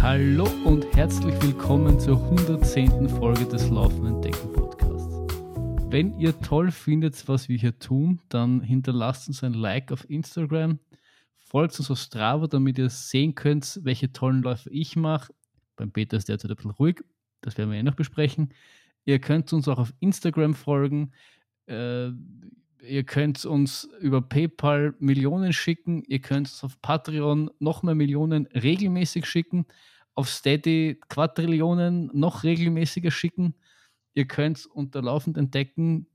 Hallo und herzlich willkommen zur 110. Folge des Laufenden Decken Podcasts. Wenn ihr toll findet, was wir hier tun, dann hinterlasst uns ein Like auf Instagram, folgt uns auf Strava, damit ihr sehen könnt, welche tollen Läufe ich mache. Beim Peter ist derzeit ein bisschen ruhig, das werden wir eh noch besprechen. Ihr könnt uns auch auf Instagram folgen. Äh, ihr könnt uns über PayPal Millionen schicken. Ihr könnt uns auf Patreon noch mehr Millionen regelmäßig schicken. Auf Steady Quadrillionen noch regelmäßiger schicken. Ihr könnt unter laufend entdecken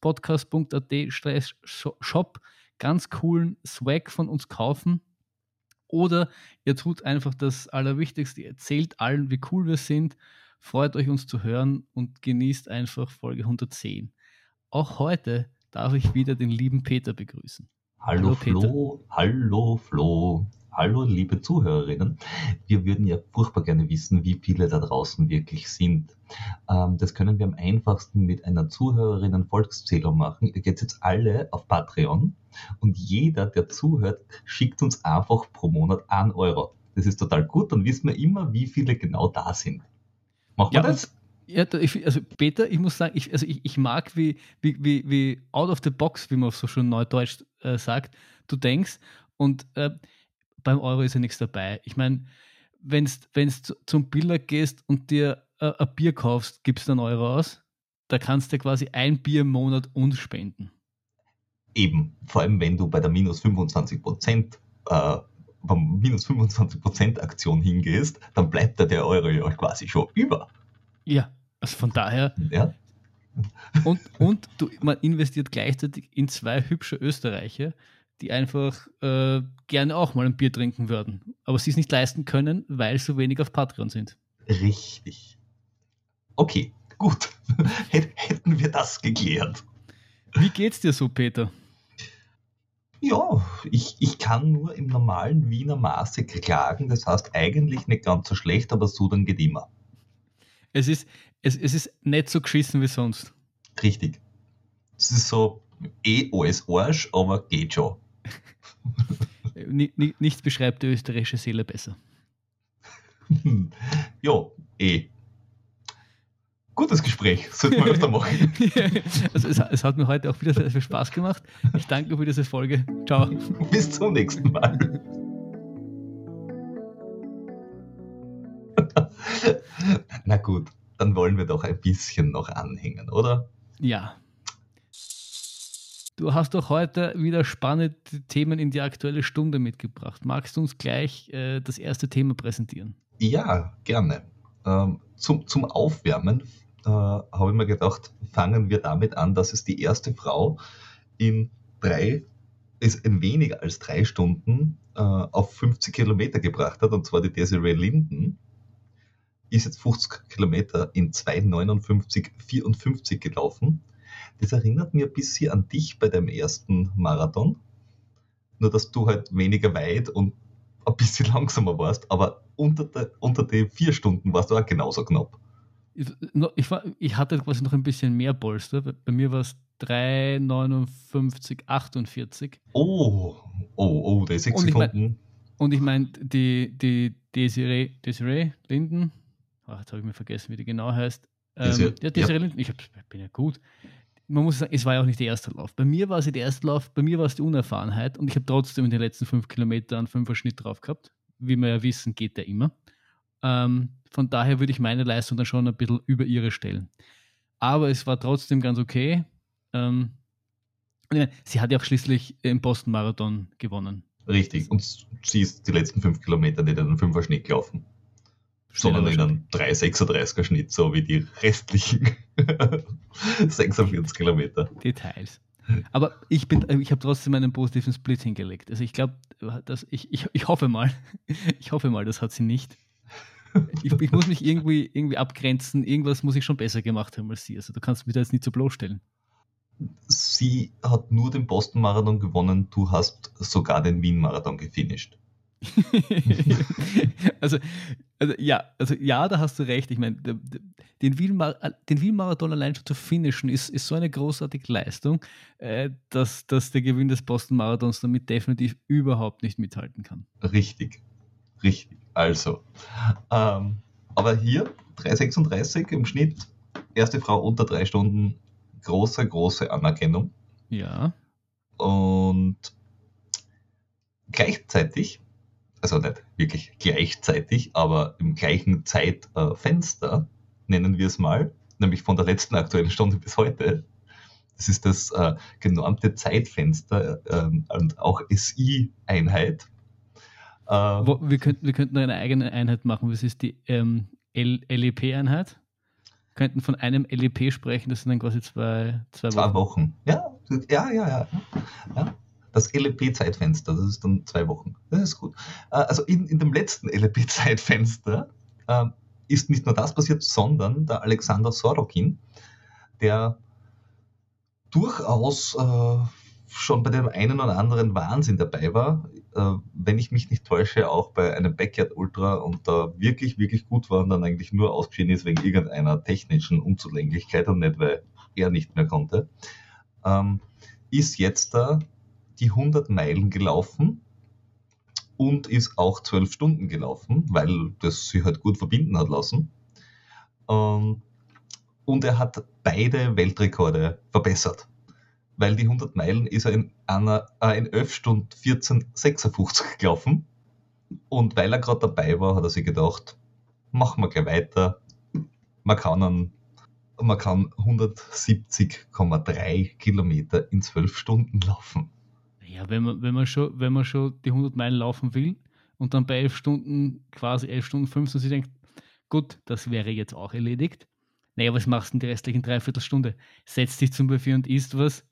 podcast.at shop ganz coolen Swag von uns kaufen. Oder ihr tut einfach das Allerwichtigste, ihr erzählt allen, wie cool wir sind, freut euch uns zu hören und genießt einfach Folge 110. Auch heute darf ich wieder den lieben Peter begrüßen. Hallo, hallo Flo, Peter. hallo Flo, hallo liebe Zuhörerinnen. Wir würden ja furchtbar gerne wissen, wie viele da draußen wirklich sind. Ähm, das können wir am einfachsten mit einer Zuhörerinnen-Volkszählung machen. Ihr geht jetzt alle auf Patreon und jeder, der zuhört, schickt uns einfach pro Monat 1 Euro. Das ist total gut, dann wissen wir immer, wie viele genau da sind. Machen wir ja, das? Ja, also Peter, ich muss sagen, ich, also ich, ich mag, wie, wie, wie, wie out of the box, wie man so schon neudeutsch äh, sagt, du denkst. Und äh, beim Euro ist ja nichts dabei. Ich meine, wenn du zum Biller gehst und dir äh, ein Bier kaufst, gibst du einen Euro aus. Da kannst du quasi ein Bier im Monat uns spenden. Eben, vor allem wenn du bei der minus 25 Prozent äh, beim minus 25% Aktion hingehst, dann bleibt da der Euro ja quasi schon über. Ja, also von daher. Ja. Und, und du, man investiert gleichzeitig in zwei hübsche Österreicher, die einfach äh, gerne auch mal ein Bier trinken würden, aber sie es nicht leisten können, weil so wenig auf Patreon sind. Richtig. Okay, gut. Hätten wir das geklärt. Wie geht's dir so, Peter? Ja, ich, ich kann nur im normalen Wiener Maße klagen. Das heißt eigentlich nicht ganz so schlecht, aber so dann geht immer. Es ist, es, es ist nicht so geschissen wie sonst. Richtig. Es ist so eh alles Arsch, aber geht schon. Nichts beschreibt die österreichische Seele besser. ja, eh gutes Gespräch, sollten wir öfter machen. also es, es, hat mir heute auch wieder sehr viel Spaß gemacht. Ich danke für diese Folge. Ciao. Bis zum nächsten Mal. Na gut, dann wollen wir doch ein bisschen noch anhängen, oder? Ja. Du hast doch heute wieder spannende Themen in die aktuelle Stunde mitgebracht. Magst du uns gleich äh, das erste Thema präsentieren? Ja, gerne. Ähm, zum, zum Aufwärmen äh, habe ich mir gedacht, fangen wir damit an, dass es die erste Frau in drei, ist in weniger als drei Stunden äh, auf 50 Kilometer gebracht hat, und zwar die Desiree Linden, ist jetzt 50 Kilometer in 2,59,54 gelaufen. Das erinnert mir ein bisschen an dich bei deinem ersten Marathon. Nur, dass du halt weniger weit und ein bisschen langsamer warst, aber unter, der, unter die vier Stunden warst du auch genauso knapp. Ich, war, ich hatte quasi noch ein bisschen mehr Polster. Bei mir war es 3,59, 48. Oh, oh, oh, der ist 6 Sekunden. Und ich meine, die, die Desiree, Desiree Linden, ach, jetzt habe ich mir vergessen, wie die genau heißt. Ähm, ja, Desiree ja. Linden, ich hab, bin ja gut. Man muss sagen, es war ja auch nicht der erste Lauf. Bei mir war es der erste Lauf, bei mir war es die Unerfahrenheit und ich habe trotzdem in den letzten fünf Kilometern einen Fünfer-Schnitt drauf gehabt. Wie wir ja wissen, geht der immer. Ähm, von daher würde ich meine Leistung dann schon ein bisschen über ihre stellen. Aber es war trotzdem ganz okay. Ähm, sie hat ja auch schließlich im Boston-Marathon gewonnen. Richtig. Und sie ist die letzten fünf Kilometer nicht in einen Fünfer-Schnitt gelaufen. Sondern in einen 3,36er Schnitt, so wie die restlichen 46 Kilometer. Details. Aber ich bin, ich habe trotzdem einen positiven Split hingelegt. Also ich glaube, ich, ich, ich hoffe mal, ich hoffe mal, das hat sie nicht ich, ich, muss mich irgendwie, irgendwie abgrenzen. Irgendwas muss ich schon besser gemacht haben als sie. Also du kannst mich da jetzt nicht so bloßstellen. Sie hat nur den Boston-Marathon gewonnen, du hast sogar den Wien-Marathon gefinisht. also, also, ja, also ja, da hast du recht. Ich meine, den Wien-Marathon allein schon zu finishen, ist, ist so eine großartige Leistung, äh, dass, dass der Gewinn des Boston-Marathons damit definitiv überhaupt nicht mithalten kann. Richtig, richtig. Also, ähm, aber hier 3,36 im Schnitt, erste Frau unter drei Stunden, große, große Anerkennung. Ja. Und gleichzeitig, also nicht wirklich gleichzeitig, aber im gleichen Zeitfenster, nennen wir es mal, nämlich von der letzten aktuellen Stunde bis heute, das ist das äh, genormte Zeitfenster äh, und auch SI-Einheit. Äh, wir, könnten, wir könnten eine eigene Einheit machen. Was ist die ähm, LEP-Einheit? könnten von einem LEP sprechen, das sind dann quasi zwei, zwei, zwei Wochen. Wochen. Ja, ja, ja, ja. ja. Das LEP-Zeitfenster, das ist dann zwei Wochen. Das ist gut. Äh, also in, in dem letzten LEP-Zeitfenster äh, ist nicht nur das passiert, sondern der Alexander Sorokin, der durchaus äh, schon bei dem einen oder anderen Wahnsinn dabei war, äh, wenn ich mich nicht täusche, auch bei einem Backyard Ultra und da wirklich, wirklich gut war und dann eigentlich nur ausgeschieden ist wegen irgendeiner technischen Unzulänglichkeit und nicht, weil er nicht mehr konnte, ähm, ist jetzt da die 100 Meilen gelaufen und ist auch 12 Stunden gelaufen, weil das sich halt gut verbinden hat lassen. Ähm, und er hat beide Weltrekorde verbessert. Weil die 100 Meilen ist er in, einer, äh, in 11 Stunden 14,56 gelaufen. Und weil er gerade dabei war, hat er sich gedacht, machen wir gleich weiter. Man kann, einen, man kann 170,3 Kilometer in 12 Stunden laufen. Ja, wenn man, wenn, man schon, wenn man schon die 100 Meilen laufen will und dann bei 11 Stunden, quasi 11 Stunden 15, sich denkt, gut, das wäre jetzt auch erledigt, naja, was machst du denn die restlichen Dreiviertelstunde? Setz dich zum Buffet und isst was.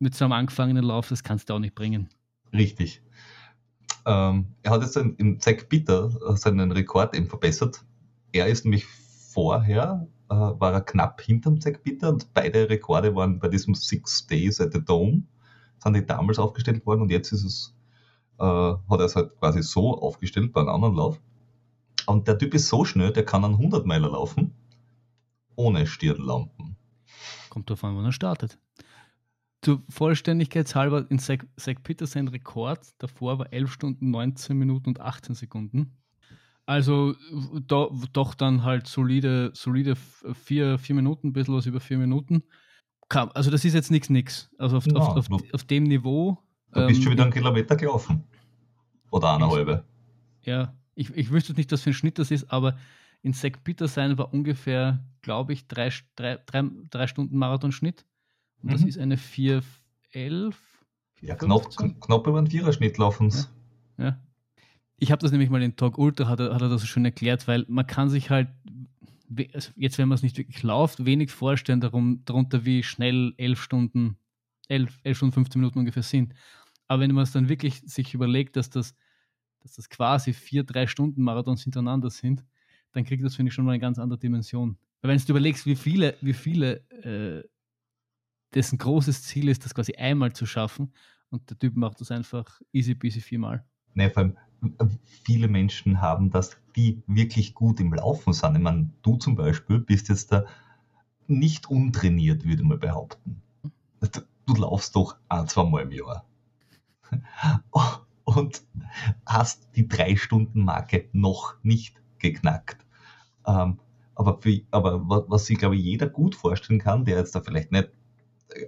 Mit so einem angefangenen Lauf, das kannst du auch nicht bringen. Richtig. Ähm, er hat jetzt im Zack Peter seinen Rekord eben verbessert. Er ist nämlich vorher, äh, war er knapp hinterm Zack Peter und beide Rekorde waren bei diesem Six Days at the Dome, sind die damals aufgestellt worden und jetzt ist es, äh, hat er es halt quasi so aufgestellt bei einem anderen Lauf. Und der Typ ist so schnell, der kann einen 100 Meiler laufen ohne Stirnlampen. Kommt darauf an, wann er startet. Zur Vollständigkeitshalber in Zach, Zach Peters sein Rekord davor war 11 Stunden, 19 Minuten und 18 Sekunden. Also do, doch dann halt solide, solide vier, vier Minuten, ein bisschen was über vier Minuten. Also das ist jetzt nichts, nix. Also auf, ja, auf, auf, auf, dem Niveau. Du bist ähm, schon wieder einen Kilometer gelaufen. Oder eine halbe. Ja, ich, ich wüsste nicht, was für ein Schnitt das ist, aber in St. Petersheim war ungefähr, glaube ich, drei, drei, drei, drei Stunden Marathonschnitt. Und mhm. das ist eine 4,11. Ja, knapp, knapp über einen Viererschnitt laufen ja. ja. Ich habe das nämlich mal in Talk Ultra, hat er, hat er das schon erklärt, weil man kann sich halt, jetzt wenn man es nicht wirklich läuft, wenig vorstellen darum, darunter, wie schnell elf Stunden, elf, elf Stunden, 15 Minuten ungefähr sind. Aber wenn man es dann wirklich sich überlegt, dass das, dass das quasi vier, drei Stunden Marathons hintereinander sind, dann kriegt das, finde ich, schon mal eine ganz andere Dimension. Weil wenn du überlegst, wie viele, wie viele äh, dessen großes Ziel ist, das quasi einmal zu schaffen und der Typ macht das einfach easy peasy viermal. Nee, vor allem viele Menschen haben das, die wirklich gut im Laufen sind. Ich meine, du zum Beispiel bist jetzt da nicht untrainiert, würde man behaupten. Du, du laufst doch ein, zwei Mal im Jahr. Und hast die Drei-Stunden-Marke noch nicht geknackt. Ähm, aber, für, aber was sich, glaube ich, jeder gut vorstellen kann, der jetzt da vielleicht nicht,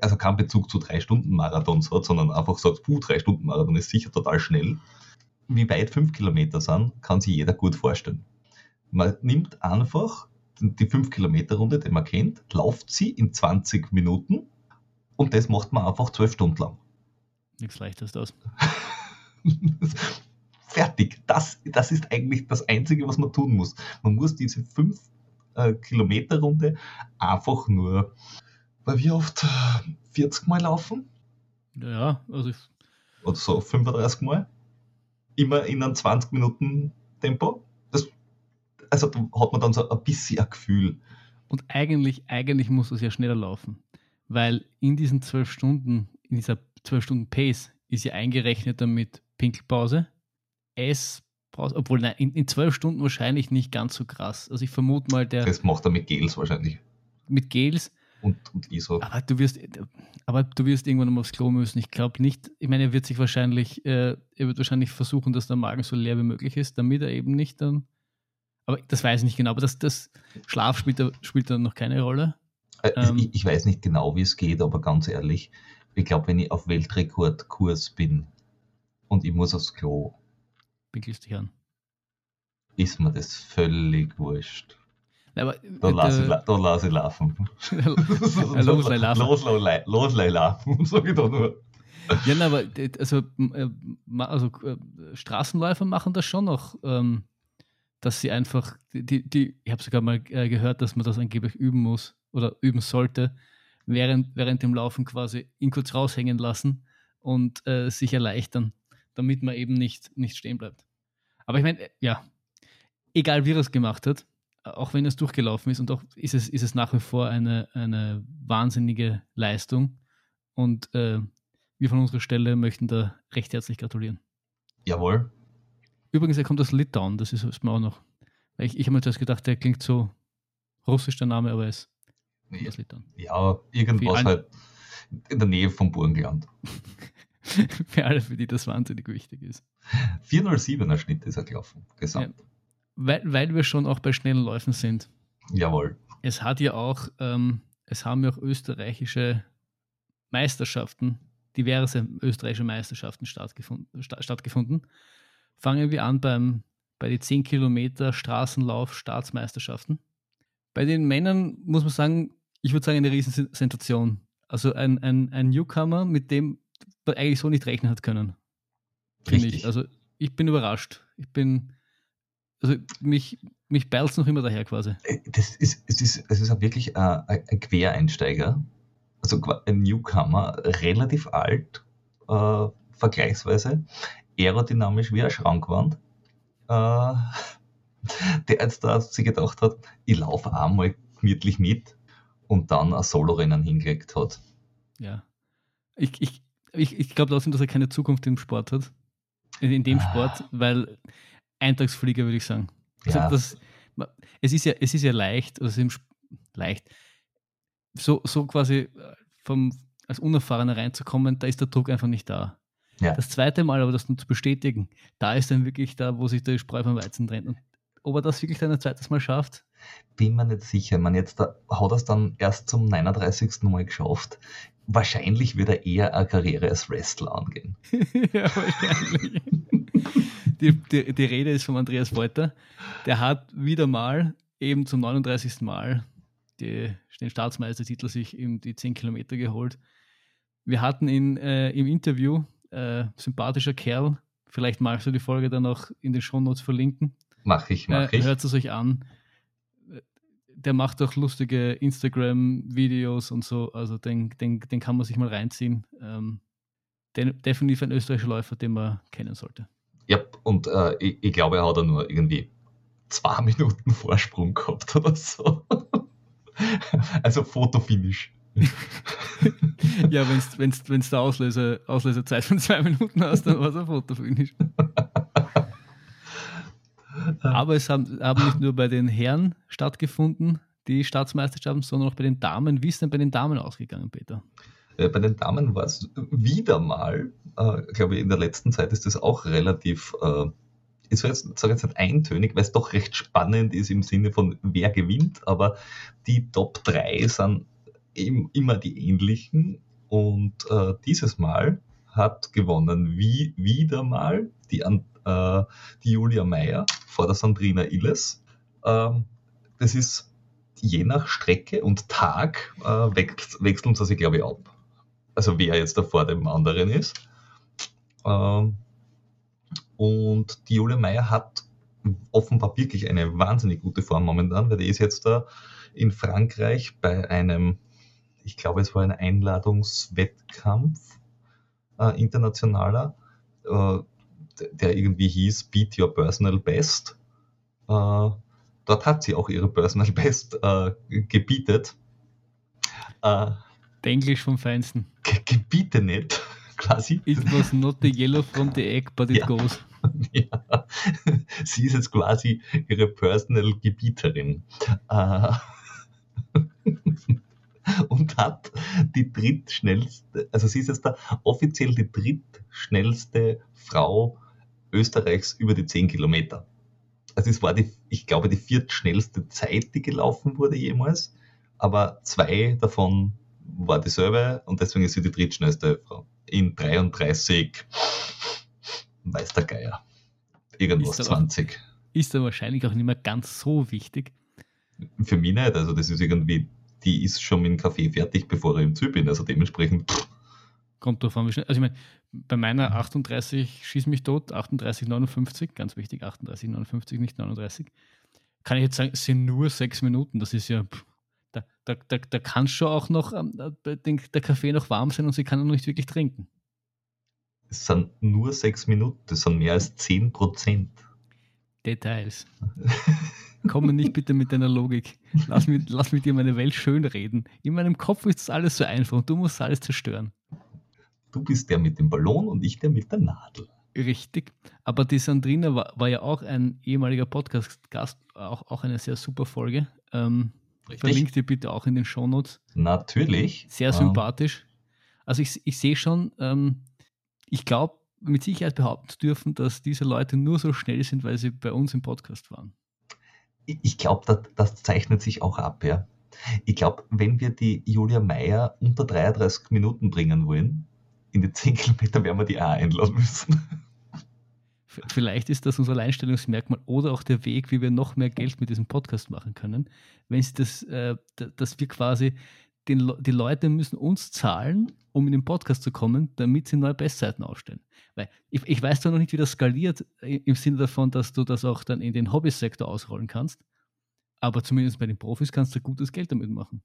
also keinen Bezug zu drei Stunden Marathons hat, sondern einfach sagt, puh, drei Stunden Marathon ist sicher total schnell. Wie weit fünf Kilometer sind, kann sich jeder gut vorstellen. Man nimmt einfach die fünf Kilometer Runde, die man kennt, lauft sie in 20 Minuten und das macht man einfach zwölf Stunden lang. Nichts leichtes das. Fertig. Das, das ist eigentlich das Einzige, was man tun muss. Man muss diese 5 äh, Kilometer Runde einfach nur, bei wie oft? 40 Mal laufen? Ja, also ich Oder so 35 Mal. Immer in einem 20 Minuten Tempo. Das, also da hat man dann so ein bisschen ein Gefühl. Und eigentlich, eigentlich muss es ja schneller laufen. Weil in diesen 12 Stunden, in dieser 12 Stunden Pace, ist ja eingerechnet damit Pinkelpause, Ess obwohl nein, in, zwölf Stunden wahrscheinlich nicht ganz so krass. Also ich vermute mal, der. Das macht er mit Gels wahrscheinlich. Mit Gels. Und, und ich so. Aber du wirst, aber du wirst irgendwann mal aufs Klo müssen. Ich glaube nicht, ich meine, er wird sich wahrscheinlich, äh, er wird wahrscheinlich versuchen, dass der Magen so leer wie möglich ist, damit er eben nicht dann. Aber das weiß ich nicht genau, aber das, das Schlaf spielt, da, spielt dann noch keine Rolle. Äh, ähm, ich, ich, weiß nicht genau, wie es geht, aber ganz ehrlich, ich glaube, wenn ich auf Weltrekordkurs bin und ich muss aufs Klo, pinkelst dich an. Ist mir das völlig wurscht. Aber, lasse ich, da lass ich laufen. los, laufen. Los, los, laufen, sag ich da nur. Ja, nein, aber also, äh, also äh, Straßenläufer machen das schon noch, ähm, dass sie einfach, die, die, ich habe sogar mal äh, gehört, dass man das angeblich üben muss oder üben sollte, während, während dem Laufen quasi ihn kurz raushängen lassen und äh, sich erleichtern, damit man eben nicht, nicht stehen bleibt. Aber ich meine, ja, egal wie er es gemacht hat, auch wenn es durchgelaufen ist und auch ist es, ist es nach wie vor eine, eine wahnsinnige Leistung. Und äh, wir von unserer Stelle möchten da recht herzlich gratulieren. Jawohl. Übrigens, er kommt aus Litauen, das ist, ist mir auch noch. Ich, ich habe mir zuerst gedacht, der klingt so russisch, der Name, aber er ist ja, aus Litauen. Ja, irgendwas halt in der Nähe vom Burgenland. für alle, für die das wahnsinnig wichtig ist. 407er Schnitt ist er gelaufen, gesamt. Ja weil, weil wir schon auch bei schnellen Läufen sind. Jawohl. Es hat ja auch, ähm, es haben ja auch österreichische Meisterschaften, diverse österreichische Meisterschaften stattgefunden. stattgefunden. Fangen wir an beim, bei den 10 Kilometer Straßenlauf Staatsmeisterschaften. Bei den Männern muss man sagen, ich würde sagen, eine Riesensensation. Also ein, ein, ein Newcomer, mit dem man eigentlich so nicht rechnen hat können. Richtig. Ich. Also ich bin überrascht. Ich bin also mich, mich beilt noch immer daher quasi. Äh, das ist, es ist, es ist auch wirklich ein, ein Quereinsteiger, also ein Newcomer, relativ alt, äh, vergleichsweise, aerodynamisch wie eine Schrankwand, äh, der jetzt da sich gedacht hat, ich laufe einmal gemütlich mit und dann ein Solo-Rennen hingelegt hat. Ja. Ich, ich, ich, ich glaube trotzdem, dass er keine Zukunft im Sport hat. In, in dem ah. Sport, weil Eintagsflieger, würde ich sagen. Also ja. das, es, ist ja, es ist ja leicht, also leicht, so, so quasi äh, vom, als Unerfahrener reinzukommen, da ist der Druck einfach nicht da. Ja. Das zweite Mal aber das nur zu bestätigen, da ist dann wirklich da, wo sich der Spreu vom Weizen trennt. Und ob er das wirklich dann ein zweites Mal schafft? Bin mir nicht sicher. Man jetzt da, hat er es dann erst zum 39. Mal geschafft. Wahrscheinlich wird er eher eine Karriere als Wrestler angehen. ja, wahrscheinlich die, die, die Rede ist von Andreas Wolter. Der hat wieder mal, eben zum 39. Mal, die, den Staatsmeistertitel sich in die 10 Kilometer geholt. Wir hatten ihn äh, im Interview, äh, sympathischer Kerl, vielleicht magst du die Folge dann auch in den Shownotes verlinken. Mach ich, mach äh, ich. Hört es euch an. Der macht auch lustige Instagram-Videos und so, also den, den, den kann man sich mal reinziehen. Ähm, den, definitiv ein österreichischer Läufer, den man kennen sollte. Ja, und äh, ich, ich, glaube, er hat da nur irgendwie zwei Minuten Vorsprung gehabt oder so. also Fotofinish. ja, wenn du wenn's, der Auslöser, Auslöserzeit von zwei Minuten hast, dann war es ein Fotofinish. Aber es haben, haben nicht nur bei den Herren stattgefunden, die Staatsmeisterschaften, sondern auch bei den Damen. Wie ist denn bei den Damen ausgegangen, Peter? Äh, bei den Damen war es wieder mal, äh, glaube ich, in der letzten Zeit ist das auch relativ, äh, ich sage jetzt, sag jetzt nicht eintönig, weil es doch recht spannend ist im Sinne von wer gewinnt, aber die Top 3 sind eben immer die ähnlichen und äh, dieses Mal hat gewonnen wie wieder mal die, äh, die Julia Meyer vor der Sandrina Illes. Ähm, das ist je nach Strecke und Tag äh, wechseln sie sich, glaube ich, ab also wer jetzt da vor dem anderen ist. Ähm, und die Julia Meyer hat offenbar wirklich eine wahnsinnig gute Form momentan, weil die ist jetzt da in Frankreich bei einem, ich glaube, es war ein Einladungswettkampf äh, internationaler, äh, der irgendwie hieß Beat Your Personal Best. Äh, dort hat sie auch ihre Personal Best äh, gebietet. Äh, Englisch vom Feinsten. Gebiete nicht, quasi. It was not the yellow from the egg, but it ja. goes. Ja. Sie ist jetzt quasi ihre Personal Gebieterin. Äh. und hat die drittschnellste, also sie ist jetzt da offiziell die drittschnellste Frau Österreichs über die 10 Kilometer. Also es war die, ich glaube, die viertschnellste Zeit, die gelaufen wurde jemals, aber zwei davon war dieselbe und deswegen ist sie die drittschnellste Frau. In 33 weiß der Geier. Irgendwas ist 20. Auch, ist da wahrscheinlich auch nicht mehr ganz so wichtig. Für mich nicht. Also das ist irgendwie, die ist schon mit dem Kaffee fertig, bevor ich im Ziel bin. Also dementsprechend. Pff. Kommt drauf an, wie schnell. Also ich meine, bei meiner 38 schieß mich tot, 38, 59, ganz wichtig, 38, 59, nicht 39, kann ich jetzt sagen, es sind nur sechs Minuten. Das ist ja, da, da, da, da kann schon auch noch ähm, der Kaffee noch warm sein und sie kann noch nicht wirklich trinken. Es sind nur sechs Minuten, das sind mehr als 10 Prozent. Details. Komm nicht bitte mit deiner Logik. Lass, mich, lass mit dir meine Welt schön reden. In meinem Kopf ist das alles so einfach und du musst alles zerstören. Du bist der mit dem Ballon und ich der mit der Nadel. Richtig. Aber die Sandrina war, war ja auch ein ehemaliger Podcast-Gast, auch, auch eine sehr super Folge. Ähm, verlinkt dir bitte auch in den Shownotes. Natürlich. Sehr sympathisch. Also ich, ich sehe schon, ähm, ich glaube, mit Sicherheit behaupten zu dürfen, dass diese Leute nur so schnell sind, weil sie bei uns im Podcast waren. Ich glaube, das, das, zeichnet sich auch ab, ja. Ich glaube, wenn wir die Julia Meyer unter 33 Minuten bringen wollen, in die 10 Kilometer werden wir die auch einladen müssen. Vielleicht ist das unser Alleinstellungsmerkmal oder auch der Weg, wie wir noch mehr Geld mit diesem Podcast machen können. Wenn sie das, äh, dass wir quasi den, die Leute müssen uns zahlen, um in den Podcast zu kommen, damit sie neue Bestzeiten aufstellen. Weil ich, ich weiß zwar noch nicht, wie das skaliert, im Sinne davon, dass du das auch dann in den Hobbysektor ausrollen kannst, aber zumindest bei den Profis kannst du gutes Geld damit machen.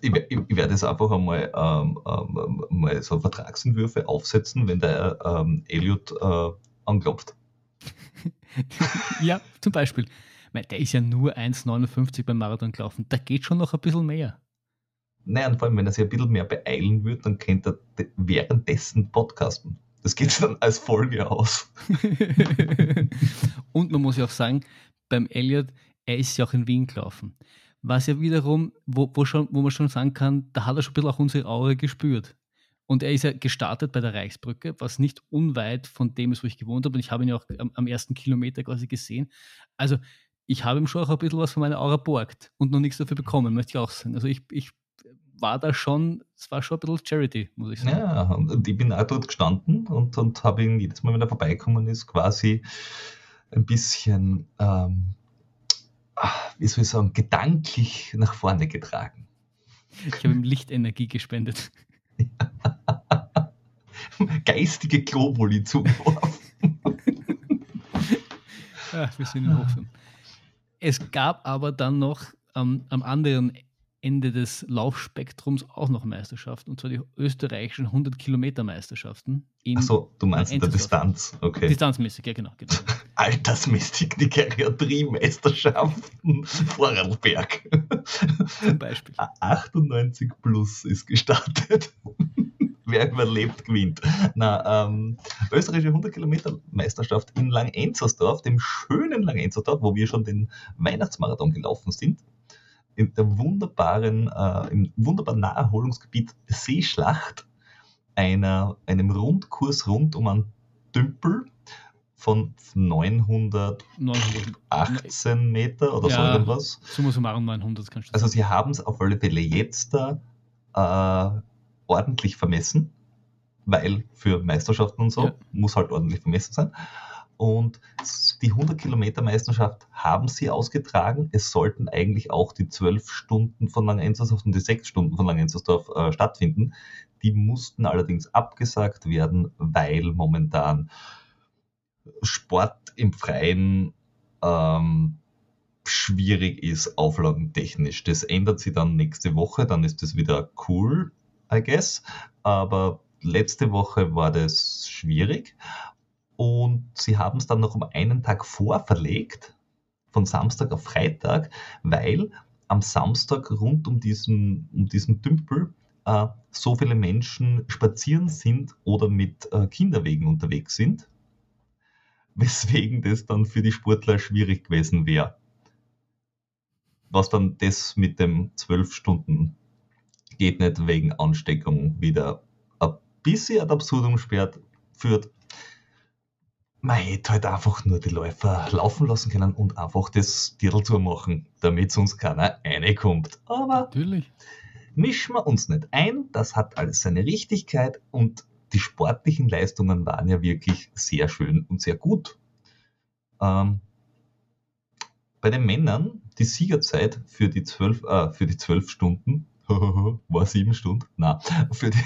Ich, ich, ich werde jetzt einfach einmal ähm, ähm, mal so Vertragsentwürfe aufsetzen, wenn der ähm, Elliot äh, anklopft. ja, zum Beispiel. Der ist ja nur 1,59 beim Marathon gelaufen. Da geht schon noch ein bisschen mehr. Naja, und vor allem, wenn er sich ein bisschen mehr beeilen würde, dann könnte er währenddessen podcasten. Das geht dann als Folge aus. und man muss ja auch sagen, beim Elliot, er ist ja auch in Wien gelaufen. Was ja wiederum, wo, wo, schon, wo man schon sagen kann, da hat er schon ein bisschen auch unsere Aura gespürt. Und er ist ja gestartet bei der Reichsbrücke, was nicht unweit von dem ist, wo ich gewohnt habe. Und ich habe ihn ja auch am, am ersten Kilometer quasi gesehen. Also ich habe ihm schon auch ein bisschen was von meiner Aura borgt und noch nichts dafür bekommen, möchte ich auch sagen. Also ich, ich war da schon, es war schon ein bisschen Charity, muss ich sagen. Ja, und ich bin auch dort gestanden und, und habe ihn jedes Mal, wenn er vorbeikommen ist, quasi ein bisschen, ähm, wie soll ich sagen, gedanklich nach vorne getragen. Ich habe ihm Lichtenergie gespendet. Geistige Globuli zugeworfen. ja, wir sind in Hochfilm. Es gab aber dann noch ähm, am anderen Ende des Laufspektrums auch noch Meisterschaften, und zwar die österreichischen 100 Kilometer Meisterschaften. Achso, du meinst in der Distanz, okay. Distanzmäßig, ja genau. genau. Altersmäßig die Geriatrie-Meisterschaften Vorarlberg. Zum Beispiel. 98 plus ist gestartet. Wer überlebt, gewinnt. Na, ähm, österreichische 100 Kilometer Meisterschaft in Langenzersdorf, dem schönen Langenzersdorf, wo wir schon den Weihnachtsmarathon gelaufen sind in der wunderbaren, äh, im wunderbaren Naherholungsgebiet Seeschlacht einer, einem Rundkurs rund um einen Tümpel von 918 Meter oder ja, so irgendwas. Summa summarum 900, kannst du Also sie haben es auf alle Fälle jetzt da äh, ordentlich vermessen, weil für Meisterschaften und so ja. muss halt ordentlich vermessen sein. Und die 100 Kilometer Meisterschaft haben sie ausgetragen. Es sollten eigentlich auch die 12 Stunden von Langenzersdorf und die 6 Stunden von Langenzersdorf äh, stattfinden. Die mussten allerdings abgesagt werden, weil momentan Sport im Freien ähm, schwierig ist, auflagentechnisch. Das ändert sich dann nächste Woche, dann ist das wieder cool, I guess. Aber letzte Woche war das schwierig und sie haben es dann noch um einen Tag vorverlegt, von Samstag auf Freitag, weil am Samstag rund um diesen, um diesen Tümpel äh, so viele Menschen spazieren sind oder mit äh, Kinderwegen unterwegs sind, weswegen das dann für die Sportler schwierig gewesen wäre. Was dann das mit dem 12 Stunden geht nicht wegen Ansteckung wieder ein bisschen ad absurdum sperrt, führt. Man hätte halt einfach nur die Läufer laufen lassen können und einfach das Dirl zu machen, damit sonst keiner reinkommt. Aber Natürlich. mischen wir uns nicht ein, das hat alles seine Richtigkeit und die sportlichen Leistungen waren ja wirklich sehr schön und sehr gut. Ähm, bei den Männern, die Siegerzeit für die zwölf, äh, für die zwölf Stunden, war sieben Stunden, na, für die,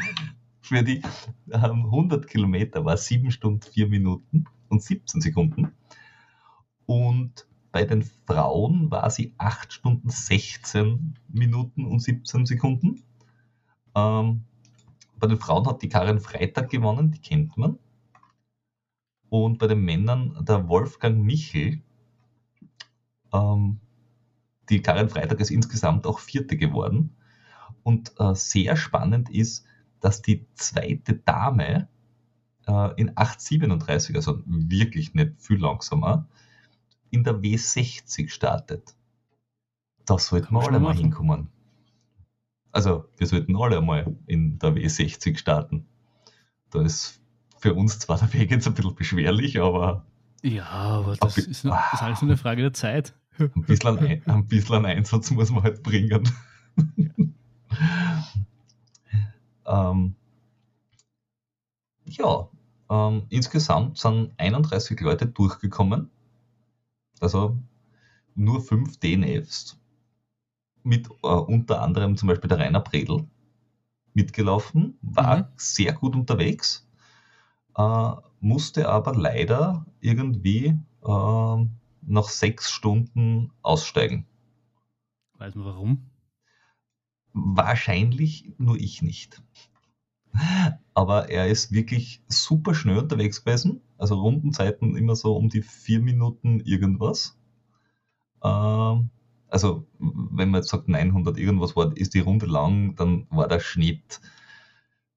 für die ähm, 100 Kilometer war sieben Stunden, vier Minuten und 17 Sekunden. Und bei den Frauen war sie 8 Stunden 16 Minuten und 17 Sekunden. Ähm, bei den Frauen hat die Karin Freitag gewonnen, die kennt man. Und bei den Männern der Wolfgang Michel. Ähm, die Karin Freitag ist insgesamt auch Vierte geworden. Und äh, sehr spannend ist, dass die zweite Dame äh, in 8,37, also wirklich nicht viel langsamer, in der W60 startet. Da sollten wir alle mal hinkommen. Also, wir sollten alle mal in der W60 starten. Da ist für uns zwar der Weg jetzt ein bisschen beschwerlich, aber Ja, aber das ist, das ist alles nur eine Frage der Zeit. Ein bisschen, ein, ein bisschen Einsatz muss man halt bringen. ähm, ja, ähm, insgesamt sind 31 Leute durchgekommen. Also nur fünf DNFs. Mit äh, unter anderem zum Beispiel der Rainer Bredl mitgelaufen, war Mhm. sehr gut unterwegs, äh, musste aber leider irgendwie ähm, nach sechs Stunden aussteigen. Weiß man warum? Wahrscheinlich nur ich nicht. Aber er ist wirklich super schnell unterwegs gewesen. Also Rundenzeiten immer so um die vier Minuten irgendwas. Ähm, also wenn man jetzt sagt 900 irgendwas war, ist die Runde lang, dann war der Schnitt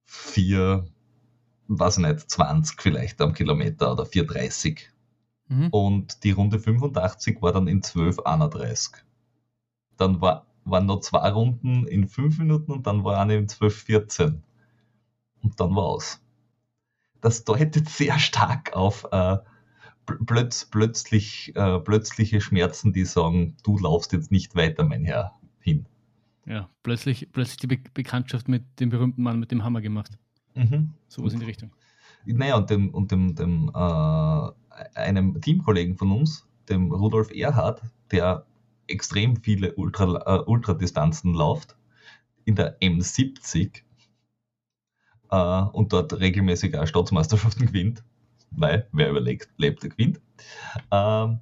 vier, weiß ich nicht, 20 vielleicht am Kilometer oder 4,30. Mhm. Und die Runde 85 war dann in 12,31. Dann war, waren noch zwei Runden in 5 Minuten und dann war eine in 12,14. Und dann war aus. Das deutet sehr stark auf äh, pl- plötz, plötzlich, äh, plötzliche Schmerzen, die sagen, du laufst jetzt nicht weiter, mein Herr, hin. Ja, plötzlich, plötzlich die Be Bekanntschaft mit dem berühmten Mann mit dem Hammer gemacht. Mhm. Sowas in die Richtung. Naja, und dem, und dem, dem äh, einem Teamkollegen von uns, dem Rudolf Erhard, der extrem viele Ultra, äh, Ultradistanzen läuft, in der M70 äh, und dort regelmäßig auch Staatsmeisterschaften gewinnt, weil wer überlegt, lebt, der gewinnt. Ähm,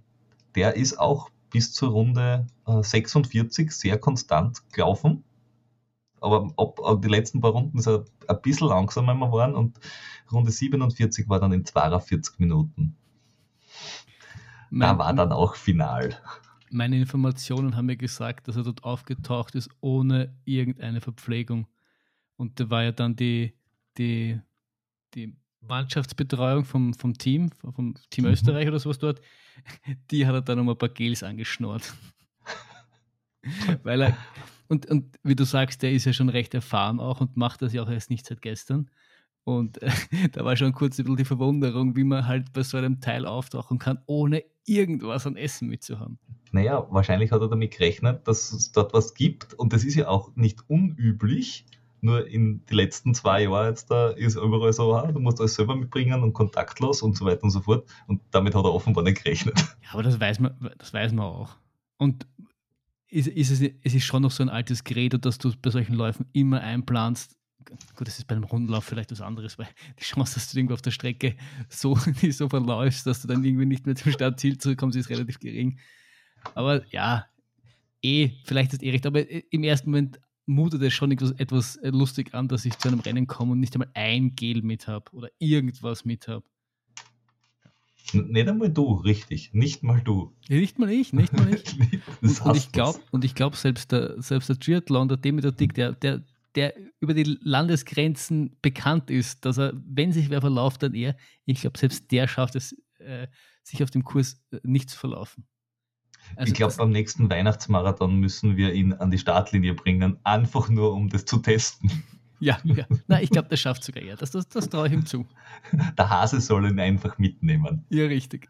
der ist auch bis zur Runde äh, 46 sehr konstant gelaufen. Aber ab, ab die letzten paar Runden ist er ein bisschen langsamer geworden und Runde 47 war dann in 42 Minuten. Da war dann auch Final. Meine Informationen haben mir gesagt, dass er dort aufgetaucht ist ohne irgendeine Verpflegung. Und da war ja dann die, die, die Mannschaftsbetreuung vom, vom Team, vom Team Mhm. Österreich oder sowas dort, die hat er dann um ein paar Gels angeschnort. Weil er, und, und wie du sagst, der ist ja schon recht erfahren auch und macht das ja auch erst nicht seit gestern. Und äh, da war schon kurz ein bisschen die Verwunderung, wie man halt bei so einem Teil auftauchen kann, ohne irgendwas an Essen mitzuhaben. Naja, wahrscheinlich hat er damit gerechnet, dass es dort was gibt und das ist ja auch nicht unüblich. Nur in die letzten zwei Jahren jetzt da ist überall so, ah, du musst alles selber mitbringen und kontaktlos und so weiter und so fort. Und damit hat er offenbar nicht gerechnet. Ja, aber das weiß man, das weiß man auch. Und ist, ist es, es ist schon noch so ein altes Gerede, dass du bei solchen Läufen immer einplanst. Gut, das ist bei einem Rundlauf vielleicht was anderes, weil die Chance, dass du irgendwo auf der Strecke so, so verläufst, dass du dann irgendwie nicht mehr zum Startziel zurückkommst, ist relativ gering. Aber ja, eh, vielleicht ist eh recht, aber im ersten Moment mutet es schon etwas, etwas lustig an, dass ich zu einem Rennen komme und nicht einmal ein Gel mit habe oder irgendwas mit habe. Nicht einmal du, richtig. Nicht mal du. Nicht mal ich, nicht mal ich. Und, und ich glaube, und ich glaube selbst der, selbst der Triathlon, der Demeter Dick, der, der, der über die Landesgrenzen bekannt ist, dass er, wenn sich wer verlauft, dann er. Ich glaube, selbst der schafft es, äh, sich auf dem Kurs äh, nicht zu verlaufen. Also ich glaube, beim nächsten Weihnachtsmarathon müssen wir ihn an die Startlinie bringen, einfach nur um das zu testen. Ja, ja. Nein, ich glaube, der schafft sogar eher. Das, das, das traue ich ihm zu. Der Hase soll ihn einfach mitnehmen. Ja, richtig.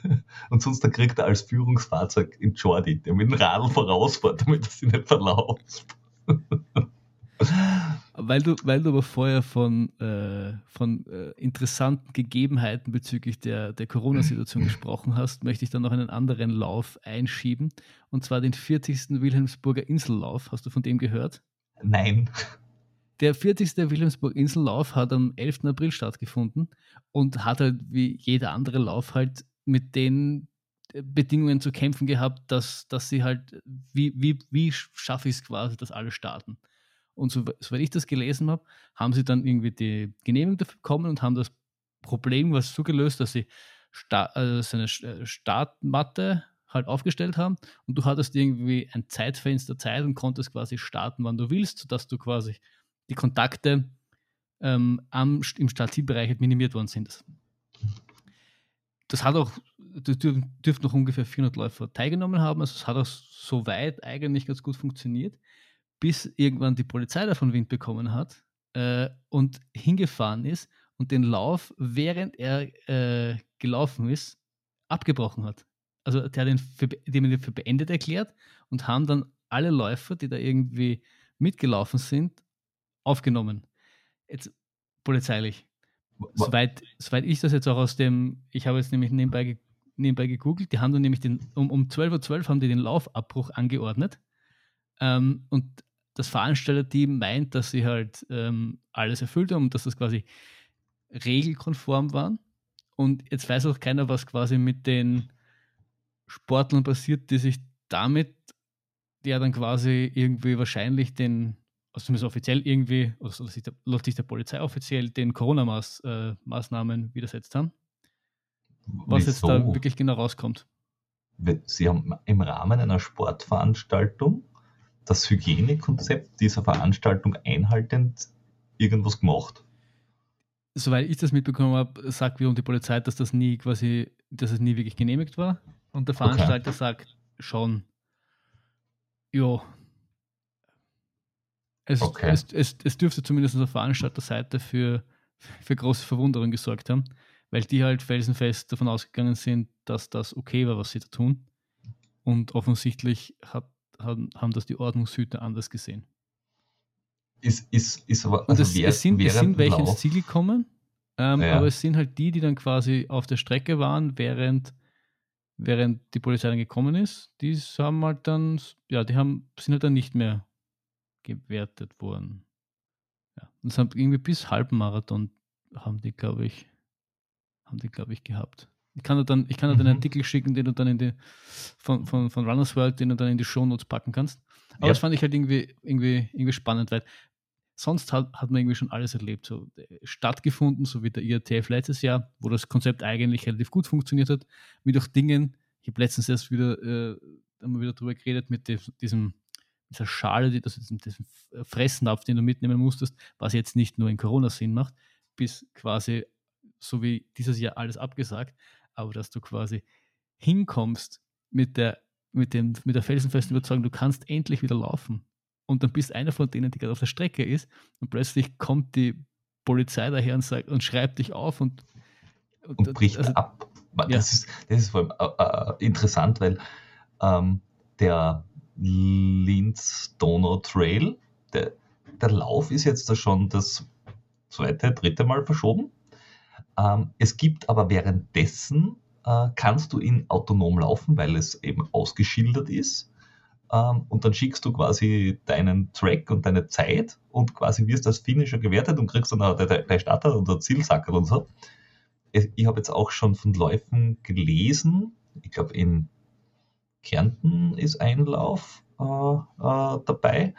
Und sonst dann kriegt er als Führungsfahrzeug in Jordi, der mit dem Radl vorausfährt, damit er sich nicht verlauft. Weil du, weil du aber vorher von, äh, von äh, interessanten Gegebenheiten bezüglich der, der Corona-Situation gesprochen hast, möchte ich dann noch einen anderen Lauf einschieben. Und zwar den 40. Wilhelmsburger Insellauf. Hast du von dem gehört? Nein. Der 40. Wilhelmsburg Insellauf hat am 11. April stattgefunden und hat halt wie jeder andere Lauf halt mit den äh, Bedingungen zu kämpfen gehabt, dass, dass sie halt, wie, wie, wie schaffe ich es quasi, dass alle starten. Und so, soweit ich das gelesen habe, haben sie dann irgendwie die Genehmigung dafür bekommen und haben das Problem was so gelöst, dass sie Sta also eine äh, Startmatte halt aufgestellt haben. Und du hattest irgendwie ein Zeitfenster Zeit und konntest quasi starten, wann du willst, sodass du quasi die Kontakte ähm, am, im Startzielbereich halt minimiert worden sind. Das hat auch, das dürften noch ungefähr 400 Läufer teilgenommen haben, also es hat auch soweit eigentlich ganz gut funktioniert, bis irgendwann die Polizei davon Wind bekommen hat äh, und hingefahren ist und den Lauf, während er äh, gelaufen ist, abgebrochen hat. Also der hat den für, die haben den für beendet erklärt und haben dann alle Läufer, die da irgendwie mitgelaufen sind, aufgenommen. Jetzt polizeilich. Soweit, soweit ich das jetzt auch aus dem, ich habe jetzt nämlich nebenbei, nebenbei gegoogelt, die haben dann nämlich den, um, um 12.12 Uhr haben die den Laufabbruch angeordnet. Ähm, und das Veranstalterteam meint, dass sie halt ähm, alles erfüllt haben und dass das quasi regelkonform waren. Und jetzt weiß auch keiner, was quasi mit den Sportlern passiert, die sich damit ja dann quasi irgendwie wahrscheinlich den also zumindest offiziell irgendwie, oder so, sich der, sich der Polizei offiziell den Corona-Maßnahmen äh, widersetzt haben. Was Wieso? jetzt da wirklich genau rauskommt. Sie haben im Rahmen einer Sportveranstaltung das Hygienekonzept dieser Veranstaltung einhaltend irgendwas gemacht. Soweit ich das mitbekommen habe, sagt wiederum die Polizei, dass das nie quasi, dass es nie wirklich genehmigt war. Und der Veranstalter okay. sagt schon, ja, es, okay. es, es, es dürfte zumindest auf der Veranstalterseite für, für große Verwunderung gesorgt haben, weil die halt felsenfest davon ausgegangen sind, dass das okay war, was sie da tun. Und offensichtlich hat, haben, haben das die Ordnungshüter anders gesehen. Ist, ist, ist aber, also es, wer, es, sind, es sind welche ins Ziel gekommen, ähm, ja. aber es sind halt die, die dann quasi auf der Strecke waren, während, während die Polizei dann gekommen ist. Die haben halt dann, ja, die haben, sind halt dann nicht mehr gewertet worden. Ja. Und es haben irgendwie bis Halbmarathon haben die, glaube ich, haben die, glaube ich, gehabt. Ich kann dir dann, ich kann dir mhm. einen Artikel schicken, den du dann in die, von, von, von Runners World, den du dann in die Shownotes packen kannst. Aber ja. das fand ich halt irgendwie, irgendwie, irgendwie spannend, weil sonst hat, hat man irgendwie schon alles erlebt. So äh, stattgefunden, so wie der IATF letztes Jahr, wo das Konzept eigentlich relativ gut funktioniert hat, mit auch Dingen, ich habe letztens erst wieder, äh, haben wieder drüber geredet, mit diesem dieser Schale, die, das, diesen Fressnapf, den du mitnehmen musstest, was jetzt nicht nur in Corona Sinn macht, bis quasi so wie dieses Jahr alles abgesagt, aber dass du quasi hinkommst mit der, mit dem, mit der felsenfesten Überzeugung, du kannst endlich wieder laufen. Und dann bist einer von denen, die gerade auf der Strecke ist, und plötzlich kommt die Polizei daher und, sagt, und schreibt dich auf und, und, und bricht also, ab. Das, ja. ist, das ist vor allem äh, äh, interessant, weil ähm, der Linz Donau Trail. Der, der Lauf ist jetzt da schon das zweite, dritte Mal verschoben. Ähm, es gibt aber währenddessen, äh, kannst du ihn autonom laufen, weil es eben ausgeschildert ist. Ähm, und dann schickst du quasi deinen Track und deine Zeit und quasi wirst als Finisher gewertet und kriegst dann auch dein Starter und der Zielsackel und so. Ich habe jetzt auch schon von Läufen gelesen, ich glaube in Kärnten ist ein Lauf äh, äh, dabei,